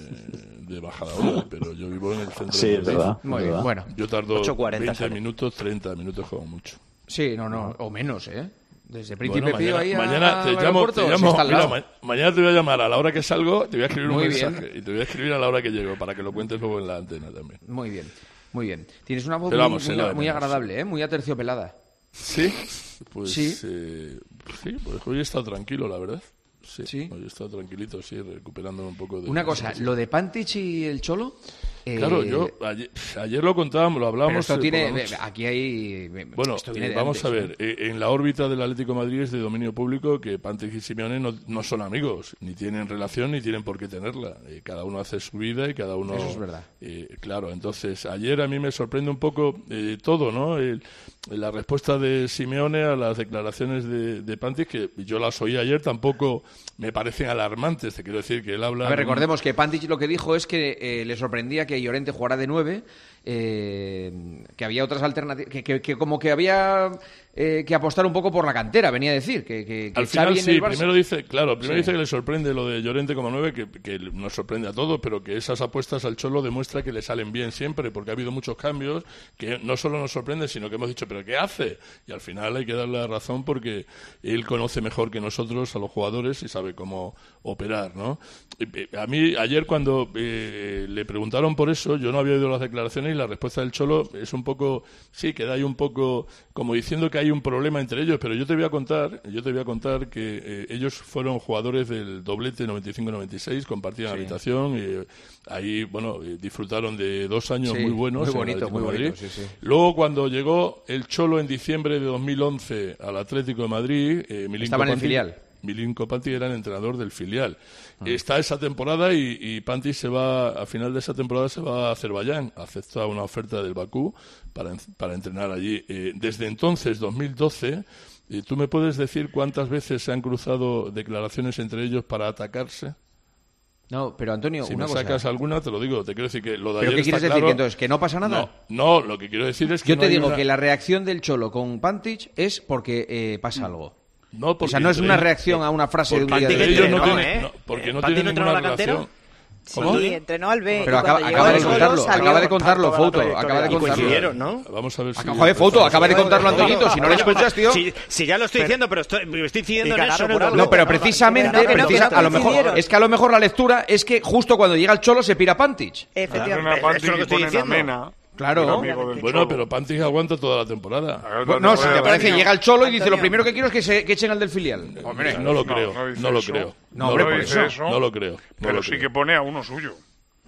de Bajadahonda, pero yo vivo en el centro Sí, de es verdad, Muy es bien, verdad. bueno. Yo tardo 8.40 20 sale. minutos, 30 minutos como mucho. Sí, no, no, o menos, ¿eh? Desde Príncipe Bueno, Pío mañana, ahí a- mañana te llamo, te mira, ma- mañana te voy a llamar a la hora que salgo, te voy a escribir un Muy mensaje bien. y te voy a escribir a la hora que llego para que lo cuentes luego en la antena también. Muy bien, muy bien. Tienes una voz muy, vamos, muy- muy agradable, ¿eh? Muy aterciopelada. ¿Sí? Pues Sí. eh, sí, pues hoy he estado tranquilo, la verdad. Sí, hoy he estado tranquilito, sí, recuperando un poco de... Una cosa, lo de Pantich y el Cholo... eh, Claro, yo ayer, ayer lo contábamos, lo hablábamos. pero esto eh, tiene... Aquí hay... Bueno, eh, vamos antes, a ver, eh, en la órbita del Atlético de Madrid es de dominio público que Pantec y Simeone no, no son amigos, ni tienen relación, ni tienen por qué tenerla. Eh, cada uno hace su vida y cada uno... Eso es verdad. eh, claro, entonces ayer a mí me sorprende un poco eh, todo, ¿no? El- la respuesta de Simeone a las declaraciones de, de que yo las oí ayer, tampoco me parecen alarmantes, te quiero decir que él habla... A ver, de un- recordemos que Pantich lo que dijo es que eh, le sorprendía que Llorente jugara de nueve, eh, que había otras alternativas, que, que- que como que había eh, que apostar un poco por la cantera, venía a decir. Que, que, que Al final Xavi en sí, el Barça- primero dice, claro, primero Sí. dice que le sorprende lo de Llorente como nueve, que, que nos sorprende a todos, pero que esas apuestas al Cholo demuestra que le salen bien siempre, porque ha habido muchos cambios que no solo nos sorprende, sino que hemos dicho, pero ¿qué hace? Y al final hay que darle la razón porque él conoce mejor que nosotros a los jugadores y sabe cómo operar, ¿no? Eh, A mí ayer cuando eh, le preguntaron por eso, yo no había oído las declaraciones y la respuesta del Cholo es un poco, sí, queda ahí un poco como diciendo que hay un problema entre ellos, pero yo te voy a contar, yo te voy a contar que eh, ellos fueron jugadores del doblete 95-96, compartían Sí. habitación y eh, ahí, bueno, eh, disfrutaron de dos años Sí, muy buenos. muy bonito, muy bonito, sí. Luego, cuando llegó el Cholo en diciembre de 2011 al Atlético de Madrid, eh, Milinko Estaba en el filial. Milinko Pantic era el entrenador del filial. Ah. Está esa temporada y, y Pantic se va, a final de esa temporada se va a Azerbaiyán, acepta una oferta del Bakú para, para entrenar allí. Eh, desde entonces, 2012, eh, ¿tú me puedes decir cuántas veces se han cruzado declaraciones entre ellos para atacarse? No, pero Antonio, si una me cosa. sacas alguna, te lo digo. Te quiero decir que lo de ¿Pero ayer qué está quieres decir? claro. ¿Que entonces que no pasa nada? No, no, lo que quiero decir es que Yo no te digo una- que la reacción del Cholo con Pantich es porque eh, pasa algo. No, o porque sea, no es una reacción a una frase de un día de ellos no tienen- ¿eh? no, porque no ¿Panti tienen no entrenó ninguna a la cantera? relación. ¿Cómo? Sí, entrenó al B. Pero acaba, acaba de contarlo, salió acaba de contarlo, trayectoria. acaba de contarlo. ¿no? Vamos a ver si... Joder, Fouto, acaba de contarlo Antoñito, si no lo escuchas, tío. Si, si ya lo estoy diciendo, pero estoy, me estoy incidiendo Y en eso por algo. No, pero precisamente, no, no, precisa- que no a lo mejor, es que a lo mejor la lectura es que justo cuando llega el Cholo se pira Pantich. Efectivamente. Es lo que estoy diciendo. Claro. Bueno, pero Pantic aguanta toda la temporada. Bueno, no, si te parece, llega el Cholo y dice lo primero que quiero es que, se, que echen al del filial. Hombre, no lo creo, no lo eso. creo. No, hombre, por eso. No lo creo. no Pero lo sí creo. que pone a uno suyo.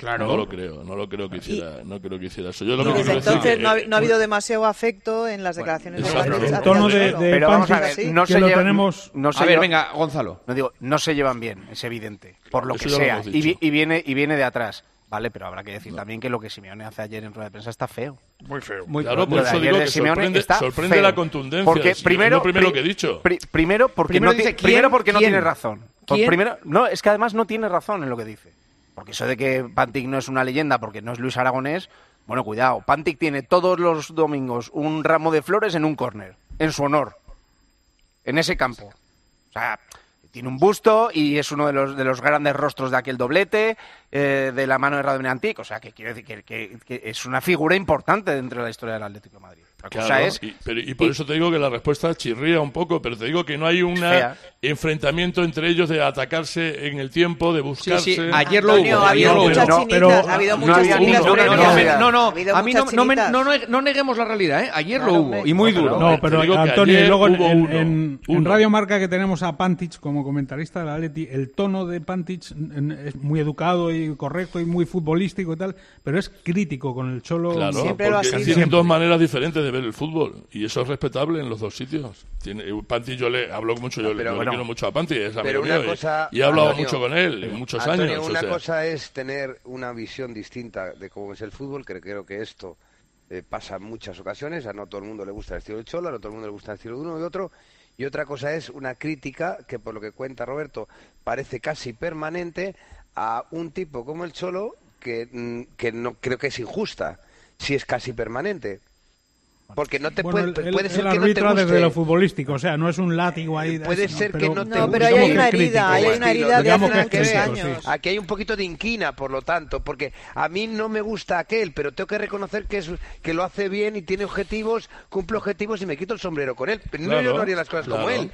No lo creo, no lo creo que hiciera, no creo que hiciera eso. Yo lo desde entonces no ha, eh, no ha habido demasiado afecto en las declaraciones de exacto. Pantich El tono de- de Pero vamos a ver, Sí. no se lo llevan- tenemos- no se A ver, lleva- venga, Gonzalo. No digo, no se llevan bien, es evidente, por lo Eso que lo sea. y viene y viene de atrás, vale, pero habrá que decir también que lo que Simeone hace ayer en rueda de prensa está feo. Muy feo. Muy Claro, Lo por eso digo que Simeone sorprende, está sorprende feo. la contundencia. Porque primero, es lo primero pri- que he dicho. pri- primero porque Primero no dice, ¿quién? primero porque no tiene razón. Primero, no, es que además no tiene razón en lo que dice. Porque eso de que Pantic no es una leyenda porque no es Luis Aragonés, bueno, cuidado. Pantic tiene todos los domingos un ramo de flores en un córner, en su honor, en ese campo. O sea, tiene un busto y es uno de los, de los grandes rostros de aquel doblete, eh, de la mano de Radamel Antic. O sea, que quiero decir que, que- que es una figura importante dentro de la historia del Atlético de Madrid. Claro, y, por eso te digo que la respuesta chirría un poco, pero te digo que no hay un enfrentamiento entre ellos de atacarse en el tiempo, de buscarse. Sí, sí. Ayer lo Antonio, hubo. Ha habido muchas chinitas, ha habido muchas no, chinitas. No, no, no, no, a mí no, no, no, neguemos la realidad, ¿eh? Ayer lo hubo, y muy duro. No, pero Antonio, y luego en, uno, en, Radio Marca que tenemos a Pantich como comentarista de la Atleti, el tono de Pantich es muy educado y correcto y muy futbolístico y tal, pero es crítico con el Cholo. Siempre lo ha sido. Tienen dos maneras diferentes de de ver el fútbol y eso es respetable en los dos sitios. Tiene, eh, Panti yo le hablo mucho, yo, le quiero mucho a Panti, es y, y, he hablado mucho con él en muchos años. Una cosa es tener una visión distinta de cómo es el fútbol, que creo que esto eh, pasa en muchas ocasiones, a no todo el mundo le gusta el estilo de Cholo a no todo el mundo le gusta el estilo de uno y otro, y otra cosa es una crítica que por lo que cuenta Roberto parece casi permanente a un tipo como el Cholo que, mm, que no creo que es injusta si es casi permanente. Porque no te bueno, puede, el, ser que no te guste. desde lo futbolístico, o sea, no es un látigo ahí. Puede ser que no te No, pero ahí hay una herida, hay una herida de hace que crítico, años. Aquí hay un poquito de inquina, por lo tanto, porque a mí no me gusta aquel, pero tengo que reconocer que es que lo hace bien y tiene objetivos, cumple objetivos y me quito el sombrero con él. No, yo no haría las cosas como él.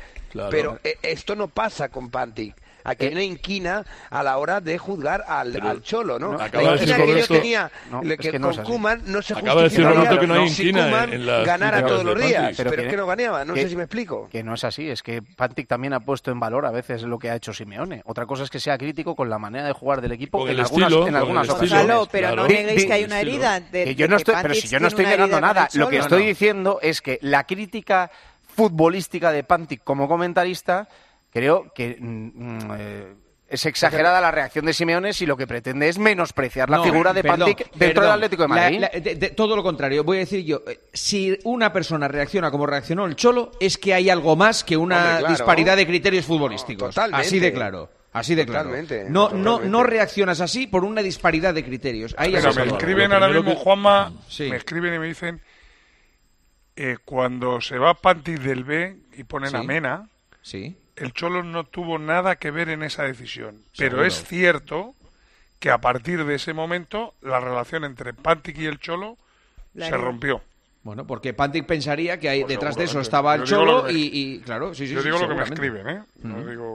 Pero eh, esto no pasa con Pantic a que eh, no inquina a la hora de juzgar al, al Cholo, ¿no? Acaba la inquina de decir, que yo tenía no, le, que, es que no, con Kuman no se Acaba de decir Roberto que no hay inquina en, en ganara todos los días, pero, pero que, es que no ganeaba, no sé si me explico. Que no es así, es que Pantic también ha puesto en valor a veces lo que ha hecho Simeone. Otra cosa es que sea crítico con la manera de jugar del equipo en, algunas, en algunas ocasiones. Pero no neguéis que hay una herida. De, yo no estoy, pero si yo no estoy negando nada, lo que estoy diciendo es que la crítica futbolística de Pantic como comentarista creo que mm, mm, eh, es exagerada la reacción de Simeone si lo que pretende es menospreciar la figura de Pantic dentro del Atlético de Madrid. Todo lo contrario, voy a decir yo, eh, si una persona reacciona como reaccionó el Cholo, es que hay algo más que una disparidad de criterios futbolísticos. totalmente. así de claro. Así de claro. No, no, no reaccionas así por una disparidad de criterios. Ahí me escriben ahora mismo, Juanma, me escriben y me dicen eh, cuando se va Pantis del B y ponen Sí. a Mena, Sí el Cholo no tuvo nada que ver en esa decisión. Pero es cierto que a partir de ese momento la relación entre Pantic y el Cholo se rompió. Bueno, porque Pantic pensaría que ahí detrás de eso estaba el Cholo y, claro, sí, sí. Yo digo lo que me escriben, ¿eh?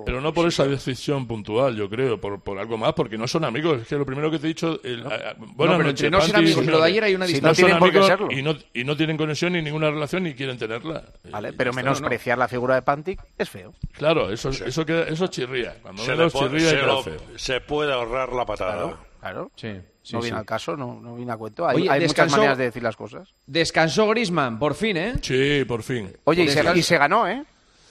Pero no por esa decisión puntual, yo creo, por, algo más, porque no son amigos. Es que lo primero que te he dicho. Eh, bueno, no, noche, no son amigos. Lo de ayer hay una distancia. No, tienen no, y no tienen conexión ni ninguna relación ni quieren tenerla. Vale, eh, pero menospreciar la figura de Pantic es feo. Claro, eso, sí. eso, queda, eso chirría. Cuando se menos chirría se, lo, feo. se puede ahorrar la patada. Claro. claro. Sí. No viene al caso, no, no viene a cuento. Hay, Oye, hay muchas maneras de decir las cosas. Descansó Grisman, por fin, ¿eh? Sí, por fin. Oye, y, se, y se ganó, ¿eh?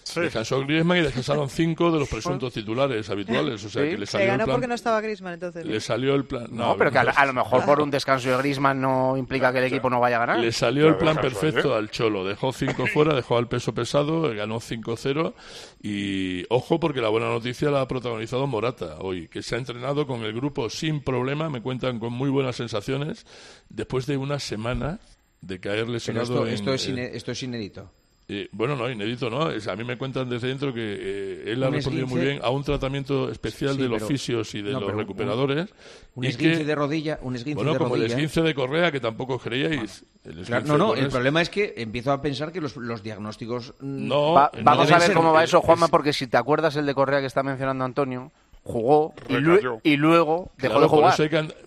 Sí. Descansó Griezmann y descansaron cinco de los presuntos titulares habituales. O sea, que le salió ganó el plan, porque no estaba Griezmann entonces. Le salió el plan. No, no pero que a, a, lo mejor por un descanso de Griezmann no implica que el equipo no vaya a ganar. Le salió el plan perfecto ¿eh? al Cholo. Dejó cinco fuera, dejó al peso pesado, ganó 5-0 y ojo porque la buena noticia la ha protagonizado Morata hoy, que se ha entrenado con el grupo sin problema, me cuentan con muy buenas sensaciones después de una semana de caer lesionado. Pero esto, en, es, esto es inédito. Bueno, no, inédito, ¿no? Es, a mí me cuentan desde dentro que eh, él ha respondido muy bien a un tratamiento especial de los fisios y de los recuperadores. Un, un y esguince que, de rodilla, un esguince bueno, de como el esguince de Correa, que tampoco creíais. Ah. No, no, el problema es que empiezo a pensar que los, los diagnósticos... Mm, no, eh, vamos a ver cómo va eso, Juanma, porque si te acuerdas el de Correa que está mencionando Antonio jugó y, y, luego dejó de jugar.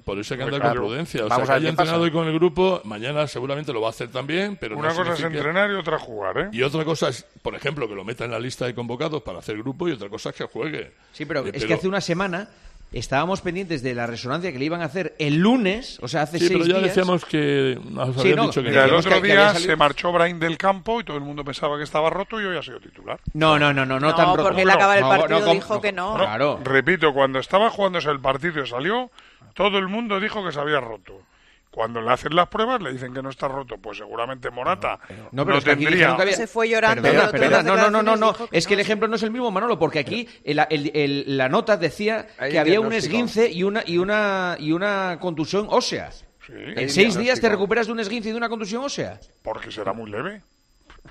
Por eso hay que, andar con prudencia. O sea, que haya entrenado hoy con el grupo, mañana seguramente lo va a hacer también, pero Una no cosa es entrenar y otra jugar, ¿eh? Y otra cosa es, por ejemplo, que lo meta en la lista de convocados para hacer grupo y otra cosa es que juegue. Sí, pero eh, es que hace una semana estábamos pendientes de la resonancia que le iban a hacer el lunes, o sea, hace seis días. Sí, pero ya decíamos que nos sí, no, el otro día se marchó Brain del campo y todo el mundo pensaba que estaba roto y hoy ha sido titular. No, no, no, no, no, porque él acaba el partido no, dijo que no. Claro. Repito, cuando estaba jugándose el partido y salió, todo el mundo dijo que se había roto. Cuando le hacen las pruebas le dicen que no está roto, pues seguramente Morata no, pero no tendría. Había... Se fue llorando. Perdona, no, no, no, no, Es que el ejemplo no es el mismo, Manolo, porque aquí la nota decía que había un esguince y una y una y una contusión ósea. En seis días te recuperas de un esguince y de una contusión ósea. Porque será muy leve.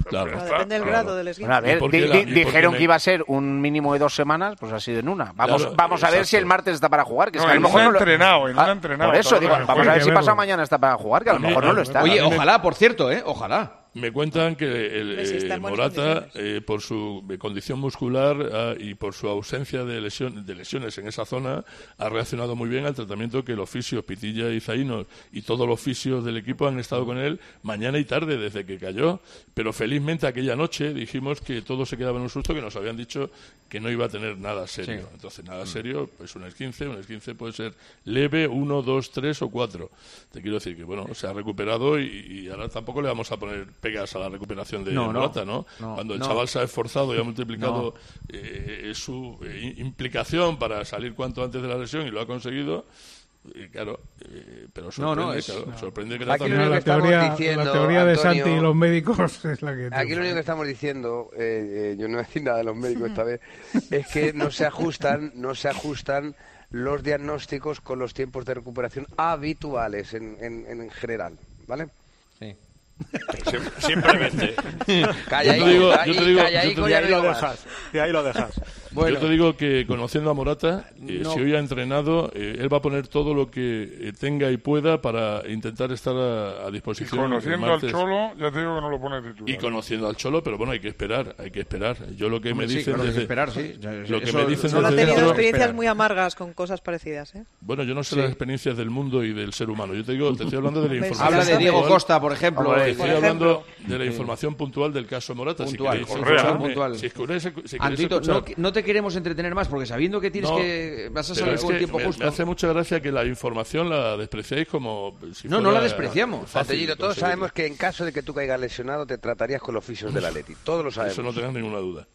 Claro. Bueno, depende del grado del esguince. Bueno, a ver, di, di, dijeron que iba a ser un mínimo de dos semanas, pues ha sido en una. Vamos, claro, vamos a ver si el martes está para jugar. Que no, es que a lo mejor no lo... entrenado, ah, no entrenado. Por eso, digo, vamos a ver si pasa mañana está para jugar, que a lo mejor no lo está. Oye, ojalá, por cierto, ¿eh? Ojalá. Me cuentan que el, eh, Morata, eh, por su condición muscular ah, y por su ausencia de, lesión, de lesiones en esa zona, ha reaccionado muy bien al tratamiento que los fisios Pitilla y Zaino y todos los fisios del equipo han estado con él mañana y tarde desde que cayó. Pero felizmente aquella noche dijimos que todo se quedaba en un susto que nos habían dicho que no iba a tener nada serio. Entonces, nada mm. serio, pues un esquince, un esquince puede ser leve, uno, dos, tres o cuatro. Te quiero decir que, bueno, se ha recuperado y ahora tampoco le vamos a poner pegas a la recuperación de no, ¿no? Cuando el chaval se ha esforzado y ha multiplicado eh, su eh, implicación para salir cuanto antes de la lesión y lo ha conseguido. Eh, claro, eh, pero sorprende, claro, sorprende que, aquí la, teoría, diciendo, la, teoría, de Santi y los médicos es la que... Aquí lo único que estamos diciendo, eh, yo no voy a decir nada de los médicos esta vez, es que no se ajustan, no se ajustan los diagnósticos con los tiempos de recuperación habituales en, en, en general, ¿vale? Simplemente. Yo te digo, ahí lo dejas. Y ahí lo dejas. Bueno, Yo te digo que conociendo a Morata, eh, no. si hoy ha entrenado, eh, él va a poner todo lo que eh, tenga y pueda para intentar estar a, a disposición. Y conociendo al Cholo, ya te digo que no lo pone titular. Y conociendo al Cholo, pero bueno, hay que esperar, hay que esperar. Yo lo que Hombre, me dicen sí, desde, esperar, sí. Lo que Eso, me dicen desde han tenido dentro, experiencias muy amargas con cosas parecidas, ¿eh? Bueno, yo no sé sí. las experiencias del mundo y del ser humano. Yo te digo, te estoy hablando de la información. Habla de Diego Costa, por ejemplo. Ahora, eh. estoy por hablando ejemplo. de la información puntual del caso Morata. Puntual, si queréis, correa, puntual. Si, queréis, si queréis Antito, no, no te queremos entretener más, porque sabiendo que tienes que. vas a salir con tiempo justo. Hace mucha gracia que la información la despreciáis como. Si no, no la despreciamos. Todos sabemos que en caso de que tú caigas lesionado, te tratarías con los fisios del Atleti. Todos lo sabemos. Eso no tengas ninguna duda.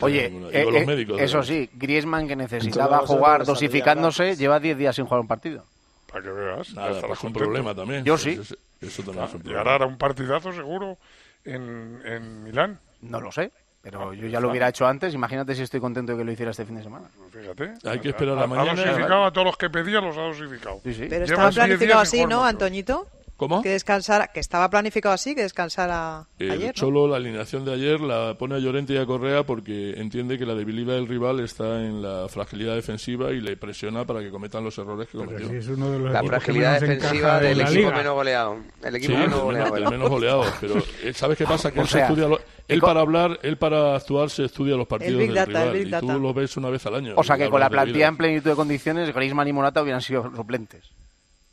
Oye, eh, eh, eso sí, Griezmann que necesitaba jugar dosificándose lleva 10 días sin jugar un partido. Para que veas, Nada, pues un problema también. Yo sí. Eso, eso, eso. Ah, llegará a un partidazo seguro en, en Milán. No lo sé. Pero ah, yo ya lo hubiera hecho antes. Imagínate si estoy contento de que lo hiciera este fin de semana. Pues fíjate. Hay que esperar a la mañana. Ha dosificado a todos los que pedía, los ha dosificado. Pero estaba planificado así, ¿no, Antoñito? ¿Cómo? Que descansara, que estaba planificado así, que descansara eh, ayer. ¿no? Solo la alineación de ayer la pone a Llorente y a Correa porque entiende que la debilidad del rival está en la fragilidad defensiva y le presiona para que cometan los errores que cometió. Si la fragilidad defensiva del equipo menos goleado. El equipo sí, menos goleado. El menos goleado. Pero eh, ¿sabes qué pasa? Que él, sea, se estudia lo, él para hablar, él para actuar se estudia los partidos del data, rival y tú los ves una vez al año. O sea que con la plantilla en plenitud de condiciones, Griezmann y Morata hubieran sido suplentes.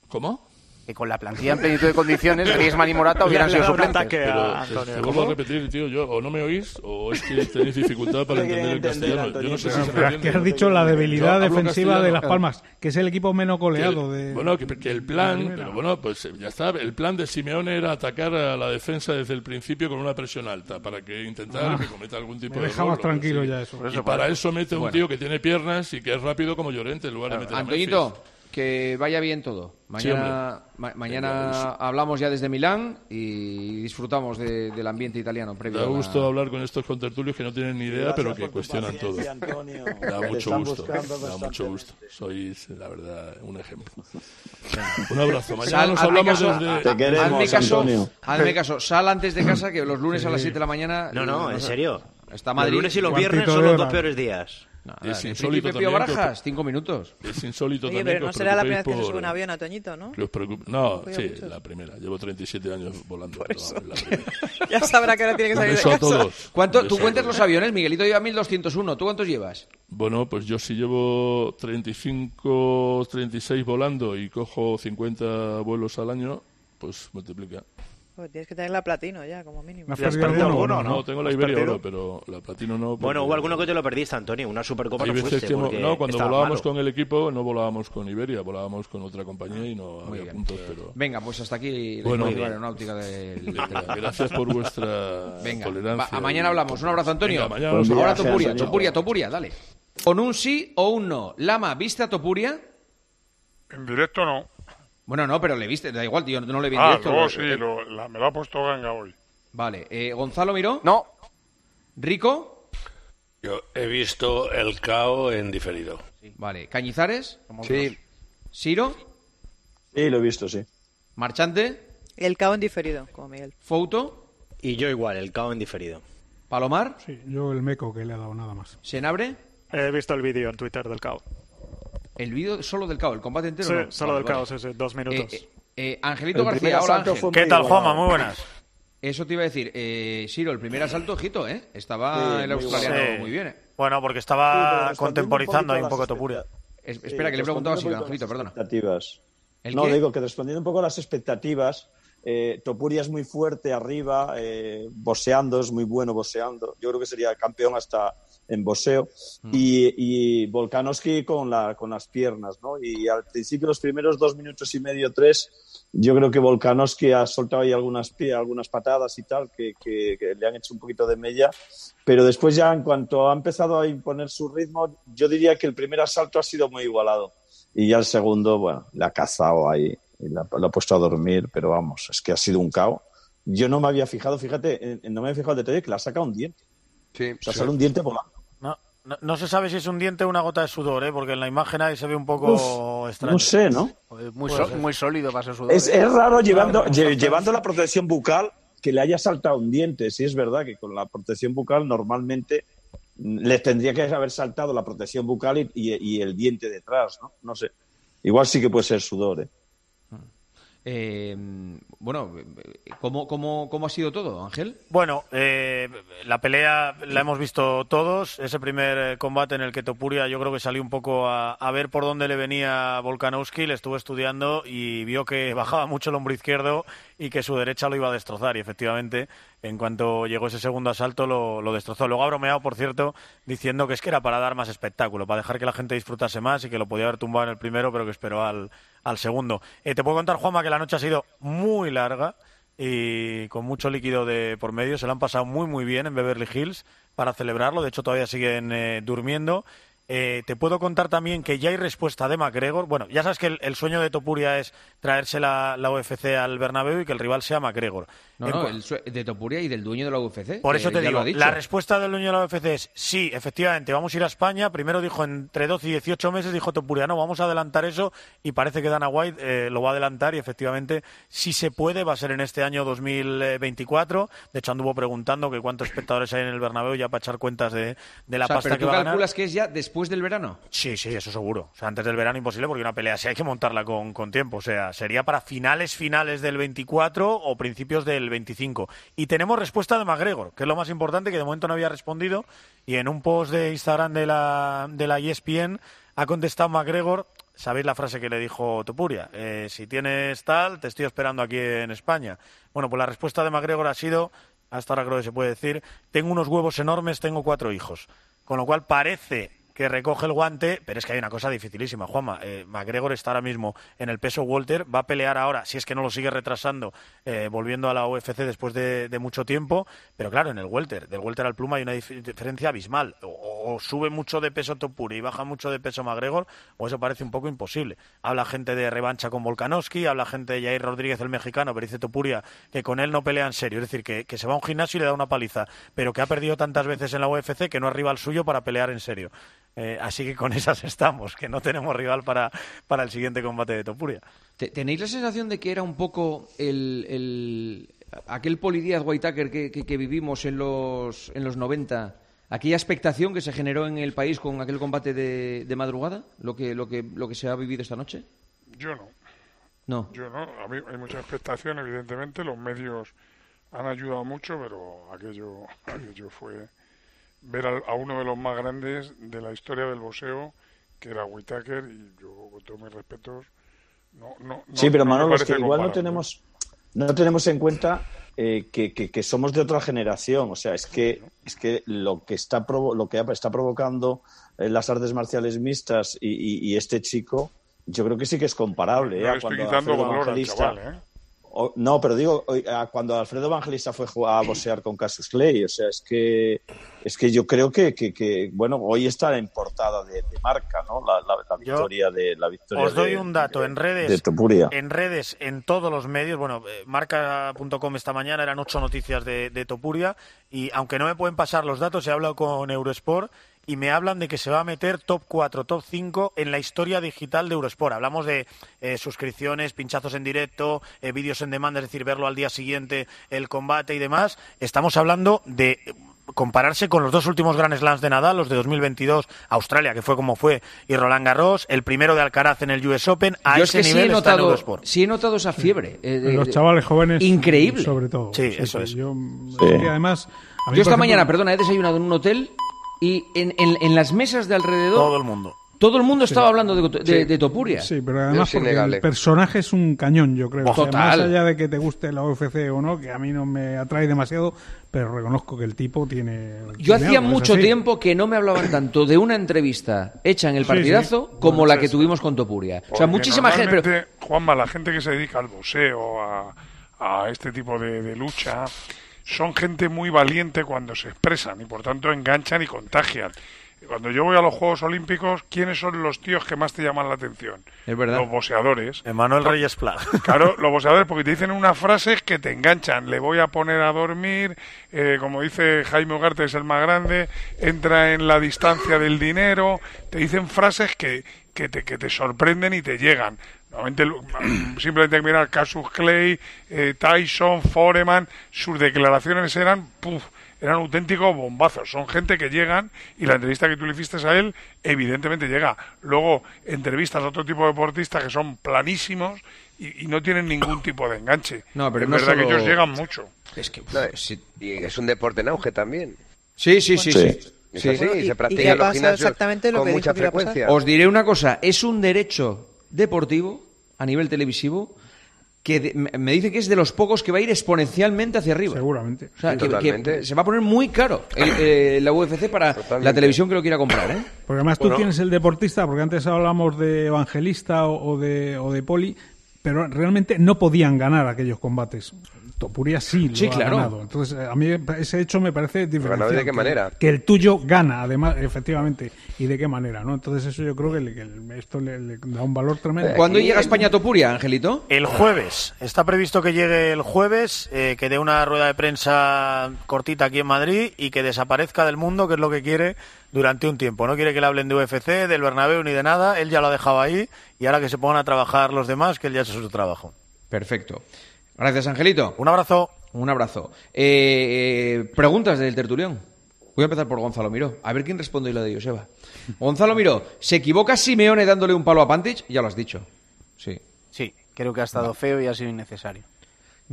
¿Cómo? que con la plantilla en plenitud de condiciones, Griezmann y Morata hubieran sido suplentes. Pero, Antonio. Te vuelvo a repetir, tío, yo o no me oís o es que tenéis dificultad para entender el castellano. Yo no sé si se me que has dicho la debilidad defensiva de Las Palmas, que es el equipo menos goleado. De... Bueno, que, el plan, pero bueno, pues eh, ya está, el plan de Simeone era atacar a la defensa desde el principio con una presión alta para que intentara ah. que cometa algún tipo de dejabas tranquilo ya eso. Y para eso mete un tío que tiene piernas y que es rápido como Llorente en lugar de meter a Memphis que vaya bien todo. Mañana, sí, ma mañana hablamos ya desde Milán y disfrutamos de, del ambiente italiano. Previo da gusto a... hablar con estos contertulios que no tienen ni idea, Gracias pero que cuestionan todo. Antonio. Da mucho gusto. Da mucho gusto. Sois, la verdad, un ejemplo. Un abrazo. Mañana sal, nos hablamos caso, desde. Hazme caso, caso. Sal antes de casa, que los lunes sí. a las 7 de la mañana. No, no, eh, en serio. Está Madrid. Los lunes y los viernes son los dos peores días. Nada, es insólito también Barajas, cinco minutos. Es insólito Oye, también. Pero no será la primera vez que se sube un avión a Toñito, ¿no? no, sí, mucho. la primera. Llevo 37 años volando. Por eso. La ya sabrá que ahora tiene que salir de casa. A todos. ¿Cuánto, tú cuentas los aviones, Miguelito lleva 1201. ¿Tú cuántos llevas? Bueno, pues yo sí llevo 35, 36 volando y cojo 50 vuelos al año, pues multiplica. Pues tienes que tener la platino ya, como mínimo. Perdido alguno, no? No, tengo la Iberia Oro, pero la platino no. Bueno, hubo alguno que te lo perdiste, Antonio. Una supercopa no fuiste. No, cuando volábamos con el equipo no volábamos con Iberia, volábamos con otra compañía y no había puntos. Pero... Venga, pues hasta aquí bueno, la aeronáutica del... Gracias por vuestra Venga, tolerancia. Va, a mañana hablamos. Un abrazo, Antonio. Ahora Topuria, Topuria, Topuria, dale. Con un sí o un no. Lama, ¿viste a Topuria? En directo no. Bueno, no, pero le viste, da igual, tío, no le vi en ah, directo. Sí, eh, me lo ha puesto Ganga hoy. Vale, eh, Gonzalo Miró. No. Rico. Yo he visto el cao en diferido. Sí. Vale, Cañizares. Sí. Siro. Sí, lo he visto, sí. Marchante. El cao en diferido, como Miguel. Fouto. Y yo igual, el cao en diferido. Palomar. Sí, yo el meco que le ha dado nada más. Senabre. He visto el vídeo en Twitter del cao. El vídeo solo del caos, el combate entero. Sí, solo del vale. caos, dos eh, minutos. Eh, eh Angelito García, ¿Qué tal, Juanma? Muy buenas. Eso te iba a decir, eh, Siro, el primer asalto, ojito, ¿eh? Estaba el australiano muy, bien. ¿eh? Bueno, porque estaba contemporizando ahí un poco, Topuria. Espera, que le preguntaba si Angelito, perdona. Expectativas. No, digo que respondiendo un poco a las expectativas, eh, Topuria es muy fuerte arriba, eh, boseando, es muy bueno boseando. Yo creo que sería campeón hasta en boxeo. Mm. Y, y Volkanovski con, la, con las piernas, ¿no? Y al principio, los primeros dos minutos y medio, tres, yo creo que Volkanovski ha soltado ahí algunas, algunas patadas y tal que, que- que le han hecho un poquito de mella. Pero después ya, en cuanto ha empezado a imponer su ritmo, yo diría que el primer asalto ha sido muy igualado. Y ya el segundo, bueno, le ha cazado ahí y la- lo ha puesto a dormir, pero vamos, es que ha sido un caos. Yo no me había fijado, fíjate, en- en- no me había fijado el detalle que le ha sacado un diente. Sí, O sea, sale un diente volando. No, se sabe si es un diente o una gota de sudor, ¿eh? porque en la imagen ahí se ve un poco Uf, extraño. no sé, ¿no? Muy, so- sólido para ser sudor. Es, ¿eh? es raro llevando, lle- llevando la protección bucal que le haya saltado un diente. Sí, es verdad que con la protección bucal normalmente mm, le tendría que haber saltado la protección bucal y, y- y el diente detrás, ¿no? No sé. Igual sí que puede ser sudor, ¿eh? Eh, bueno, ¿cómo, cómo, ¿cómo ha sido todo, Ángel? Bueno, eh, la pelea la hemos visto todos. Ese primer eh, combate en el que Topuria yo creo que salió un poco a, a ver por dónde le venía Volkanovski, le estuvo estudiando y vio que bajaba mucho el hombro izquierdo y que su derecha lo iba a destrozar. Y efectivamente, en cuanto llegó ese segundo asalto, lo, lo destrozó. Luego ha bromeado, por cierto, diciendo que es que era para dar más espectáculo, para dejar que la gente disfrutase más y que lo podía haber tumbado en el primero, pero que esperó al, al segundo. Eh, te puedo contar, Juanma, que la noche ha sido muy larga y con mucho líquido de por medio. Se lo han pasado muy, muy bien en Beverly Hills para celebrarlo. De hecho, todavía siguen eh, durmiendo. Eh, te puedo contar también que ya hay respuesta de McGregor. Bueno, ya sabes que el, el sueño de Topuria es traerse la, la UFC al Bernabéu y que el rival sea McGregor. No, no, el de Topuria y del dueño de la UFC. por eso te digo, la respuesta del dueño de la UFC es sí, efectivamente, vamos a ir a España. Primero dijo entre 12 y 18 meses, dijo Topuria, no, vamos a adelantar eso y parece que Dana White eh, lo va a adelantar y efectivamente, si se puede, va a ser en este año 2024. De hecho, anduvo preguntando que cuántos espectadores hay en el Bernabéu ya para echar cuentas de, de la O sea, pasta pero que tú va a ganar. calculas que es ya después del verano. Sí, sí, eso seguro. O sea, antes del verano imposible porque una pelea sí hay que montarla con, tiempo. O sea, sería para finales, finales del 24 o principios del 25. Y tenemos respuesta de McGregor, que es lo más importante, que de momento no había respondido. Y en un post de Instagram de la, de la ESPN ha contestado McGregor. ¿Sabéis la frase que le dijo Topuria? Eh, si tienes tal, te estoy esperando aquí en España. Bueno, pues la respuesta de McGregor ha sido, hasta ahora creo que se puede decir, tengo unos huevos enormes, tengo cuatro hijos. Con lo cual parece que recoge el guante, pero es que hay una cosa dificilísima, Juanma. Eh, McGregor está ahora mismo en el peso Walter, va a pelear ahora, si es que no lo sigue retrasando, eh, volviendo a la UFC después de, mucho tiempo, pero claro, en el Welter, del Welter al Pluma hay una dif- diferencia abismal. O, sube mucho de peso Topuri y baja mucho de peso McGregor, o eso parece un poco imposible. Habla gente de revancha con Volkanovski, habla gente de Jair Rodríguez, el mexicano, pero dice Topuria que con él no pelea en serio, es decir, que, que se va a un gimnasio y le da una paliza, pero que ha perdido tantas veces en la UFC que no es rival suyo para pelear en serio. Eh, así que con esas estamos, que no tenemos rival para, para el siguiente combate de Topuria. Te- ¿Tenéis la sensación de que era un poco el, el- aquel Polidíaz Whitaker que, que, que vivimos en los, en los 90? ¿Aquella expectación que se generó en el país con aquel combate de, de madrugada? ¿Lo que, lo, que, ¿Lo que se ha vivido esta noche? Yo no. No. Yo no. A mí hay mucha expectación, evidentemente. Los medios han ayudado mucho, pero aquello, aquello fue ver al- a, uno de los más grandes de la historia del boxeo, que era Whitaker, y yo, con todos mis respetos, no, no, no- Sí, pero no Manolo, es que igual no tenemos, no tenemos en cuenta eh, que, que- que somos de otra generación. O sea, es que, es que lo que está, provo- lo que está provocando eh, las artes marciales mixtas y, y- y este chico, yo creo que sí que es comparable. ¿eh? a estoy cuando quitando Alfredo valor al Evangelista- chaval, ¿eh? O- no, pero digo, cuando Alfredo Evangelista fue a boxear con Cassius Clay, o sea, es que, es que yo creo que, que, que, bueno, hoy está en portada de, de marca, ¿no? La, la- la victoria de la victoria Os doy de- un dato en redes. de Topuria. En redes, en todos los medios. Bueno, eh, marca.com esta mañana eran ocho noticias de, de Topuria. Y aunque no me pueden pasar los datos, he hablado con Eurosport y me hablan de que se va a meter top 4, top 5 en la historia digital de Eurosport. Hablamos de eh, suscripciones, pinchazos en directo, eh, vídeos en demanda, es decir, verlo al día siguiente, el combate y demás. Estamos hablando de compararse con los dos últimos Grand Slams de Nadal, los de 2022, Australia, que fue como fue, y Roland Garros, el primero de Alcaraz en el US Open, a Yo es ese que sí nivel he está en notado, Eurosport. sí he notado esa fiebre. eh, de- los chavales jóvenes Increíble. sobre todo Sí, eso es. yo Sí. además a mí, Yo esta mañana, perdona, he desayunado en un hotel y en, en- en las mesas de alrededor... Todo el mundo. Todo el mundo estaba hablando de, de- Sí. de Topuria. Sí, pero además porque el personaje es un cañón, yo creo. O sea, Total. más allá de que te guste la UFC o no, que a mí no me atrae demasiado, pero reconozco que el tipo tiene... Yo tiene hacía algo, mucho tiempo que no me hablaban tanto de una entrevista hecha en el partidazo sí. como Bueno, la que sí. tuvimos con Topuria. O sea, muchísima gente... pero- Juanma, la gente que se dedica al boxeo, a, a este tipo de, de lucha, son gente muy valiente cuando se expresan y por tanto enganchan y contagian. Cuando yo voy a los Juegos Olímpicos, ¿quiénes son los tíos que más te llaman la atención? Es verdad. Los boxeadores. Emanuel Reyes Pla. Claro, los boxeadores porque te dicen unas frases que te enganchan. Le voy a poner a dormir, eh, como dice Jaime Ugarte, es el más grande, entra en la distancia del dinero. Te dicen frases que, que, te, que te sorprenden y te llegan. Simplemente hay que mirar Casus Clay, eh, Tyson, Foreman, sus declaraciones eran, puf, eran auténticos bombazos. Son gente que llegan y la entrevista que tú le hiciste a él evidentemente llega. Luego entrevistas a otro tipo de deportistas que son planísimos y, y no tienen ningún tipo de enganche. No, pero es no verdad que ellos llegan mucho. Es que, No, es- y es un deporte en auge también. Sí, sí, sí, sí. Es Sí. Bueno, y- se y practica los gimnasios exactamente lo con que dijo mucha frecuencia. Os diré una cosa, es un derecho deportivo a nivel televisivo que de- me- dice que es de los pocos que va a ir exponencialmente hacia arriba. Seguramente. O sea, Sí, que- que, totalmente. se va a poner muy caro el- eh, la UFC para la televisión que lo quiera comprar, ¿eh? Porque además tú Bueno. tienes el deportista, porque antes hablamos de evangelista o, o de, o de poli, pero realmente no podían ganar aquellos combates. Topuria sí lo Sí, ha claro. ganado. Entonces, eh, a mí ese hecho me parece y de qué que- manera? Que el tuyo gana, además, efectivamente. ¿Y de qué manera? no Entonces, eso yo creo que, le- que esto le, le da un valor tremendo. ¿Cuándo llega a España Topuria, Angelito? El jueves. Está previsto que llegue el jueves, eh, que dé una rueda de prensa cortita aquí en Madrid y que desaparezca del mundo, que es lo que quiere durante un tiempo. No quiere que le hablen de UFC, del Bernabéu ni de nada. Él ya lo ha dejado ahí y ahora que se pongan a trabajar los demás, que él ya ha hecho su trabajo. Perfecto. Gracias, Angelito. Un abrazo. Un abrazo. Eh, eh, preguntas del tertulión. Voy a empezar por Gonzalo Miró. A ver quién responde y lo de Joseba. Gonzalo Miró, ¿se equivoca Simeone dándole un palo a Pantich? Ya lo has dicho. Sí. Sí, creo que ha estado feo y ha sido innecesario.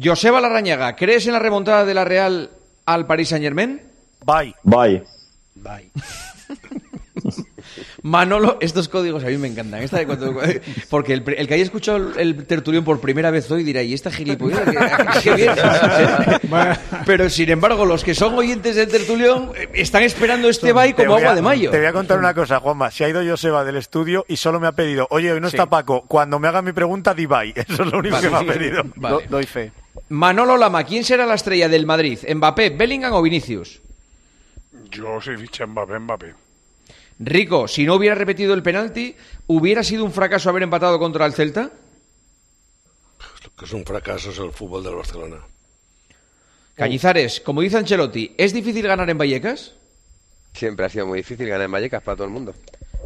Joseba Larrañaga, ¿crees en la remontada de la Real al Paris Saint Germain? Bye. Bye. Bye. Manolo, estos códigos a mí me encantan. Esta de cuando- porque el, el que haya escuchado el, el tertulión por primera vez hoy dirá, ¿y esta gilipollez? ¿Qué, qué viene?". Pero sin embargo, los que son oyentes del tertulión eh, están esperando este bye como a- agua de mayo. Te voy a contar una cosa, Juanma. Se ha ido Joseba del estudio y solo me ha pedido, oye, hoy no está Paco, cuando me haga mi pregunta, di bye. Eso es lo único Vale. que me ha pedido. Vale. Do- doy fe. Manolo Lama, ¿quién será la estrella del Madrid? ¿Mbappé, Bellingham o Vinicius? Yo soy ficha Mbappé, Mbappé. Rico, si no hubiera repetido el penalti, ¿hubiera sido un fracaso haber empatado contra el Celta? Lo que es un fracaso es el fútbol del Barcelona. Cañizares, como dice Ancelotti, ¿es difícil ganar en Vallecas? Siempre ha sido muy difícil ganar en Vallecas para todo el mundo.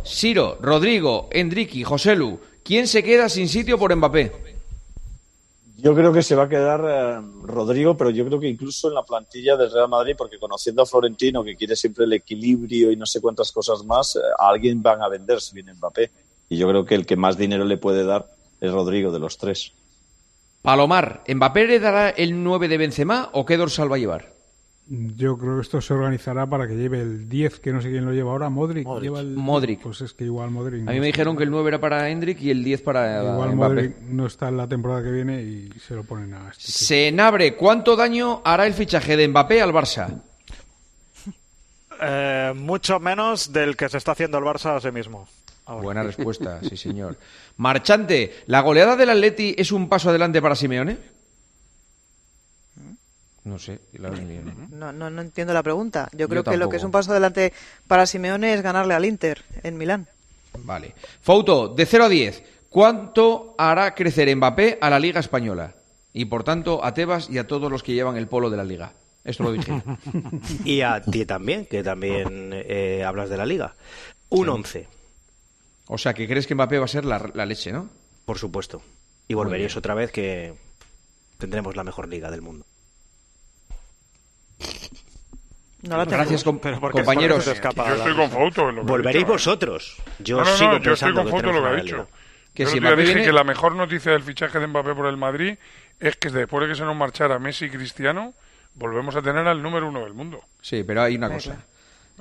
Siro, Rodrigo, Enrique, Joselu, ¿quién se queda sin sitio por Mbappé? Yo creo que se va a quedar eh, Rodrigo, pero yo creo que incluso en la plantilla del Real Madrid, porque conociendo a Florentino, que quiere siempre el equilibrio y no sé cuántas cosas más, eh, a alguien van a vender si viene Mbappé. Y yo creo que el que más dinero le puede dar es Rodrigo de los tres. Palomar, ¿Mbappé le dará el 9 de Benzema o qué dorsal va a llevar? Yo creo que esto se organizará para que lleve el 10, que no sé quién lo lleva ahora, Modric. Modric. Lleva el- Modric. Pues es que igual Modric. A mí me dijeron que el 9 era para Hendrik y el 10 para Igual Mbappé. Modric no está en la temporada que viene y se lo ponen a este. Senabre, ¿cuánto daño hará el fichaje de Mbappé al Barça? Eh, mucho menos del que se está haciendo el Barça a sí mismo. ahora. Buena respuesta, sí señor. Marchante, ¿la goleada del Atleti es un paso adelante para Simeone? No sé. la- No, no, no entiendo la pregunta. Yo creo Yo que lo que es un paso adelante para Simeone es ganarle al Inter en Milán. Vale. Fouto, de 0 a 10, ¿cuánto hará crecer Mbappé a la Liga Española? Y por tanto a Tebas y a todos los que llevan el polo de la Liga. Esto lo dije. Y a ti también, que también eh, hablas de la liga. Un 11, O sea, que crees que Mbappé va a ser la, la leche, ¿no? por supuesto. Y volveréis otra vez que tendremos la mejor liga del mundo. No la tengo. Gracias, com- Pero porque compañeros. se escapa Yo estoy con Fouto en lo que ha Volveréis dicho, vosotros. Yo no, no, sigo no, yo estoy con Fouto en lo que ha dicho. Que Yo si dije viene- que la mejor noticia del fichaje de Mbappé por el Madrid es que después de que se nos marchara Messi y Cristiano, volvemos a tener al número uno del mundo. Sí, pero hay una cosa.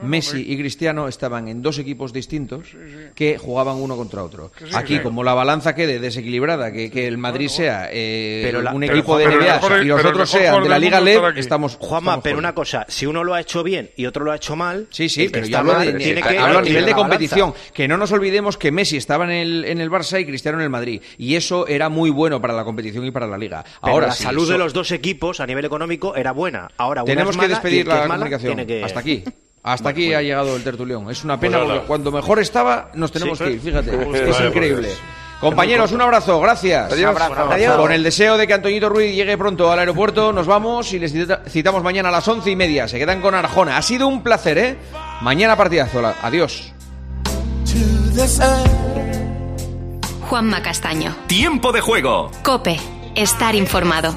Messi y Cristiano estaban en dos equipos distintos que jugaban uno contra otro. sí, Aquí, como la balanza quede desequilibrada, que, que el Madrid sea eh, Pero la- un pero equipo Juan- de NBA mejor- y los otros sean de la Liga LEB, estamos. Juanma, estamos pero una cosa, si uno lo ha hecho bien y otro lo ha hecho mal, Sí, sí, el que pero yo hablo, mal de, tiene que hablo a nivel de balanza. competición. Que no nos olvidemos que Messi estaba en el, en el Barça y Cristiano en el Madrid. Y eso era muy bueno para la competición y para la Liga. Pero Ahora la sí, salud de los dos equipos a nivel económico era buena. Ahora una Tenemos es mala despedir que es la comunicación. Hasta aquí. Hasta aquí ha llegado el tertulión. Es una Pues pena porque cuando mejor estaba nos tenemos Sí. que ir. Fíjate, es Vale, increíble. pues. Compañeros, un abrazo, gracias. Adiós. Un abrazo. Adiós. Con el deseo de que Antoñito Ruiz llegue pronto al aeropuerto, nos vamos y les cita- citamos mañana a las once y media. Se quedan con Arjona. Ha sido un placer, ¿eh? Mañana partidazo. Adiós. Juanma Castaño. Tiempo de juego. Cope. Estar informado.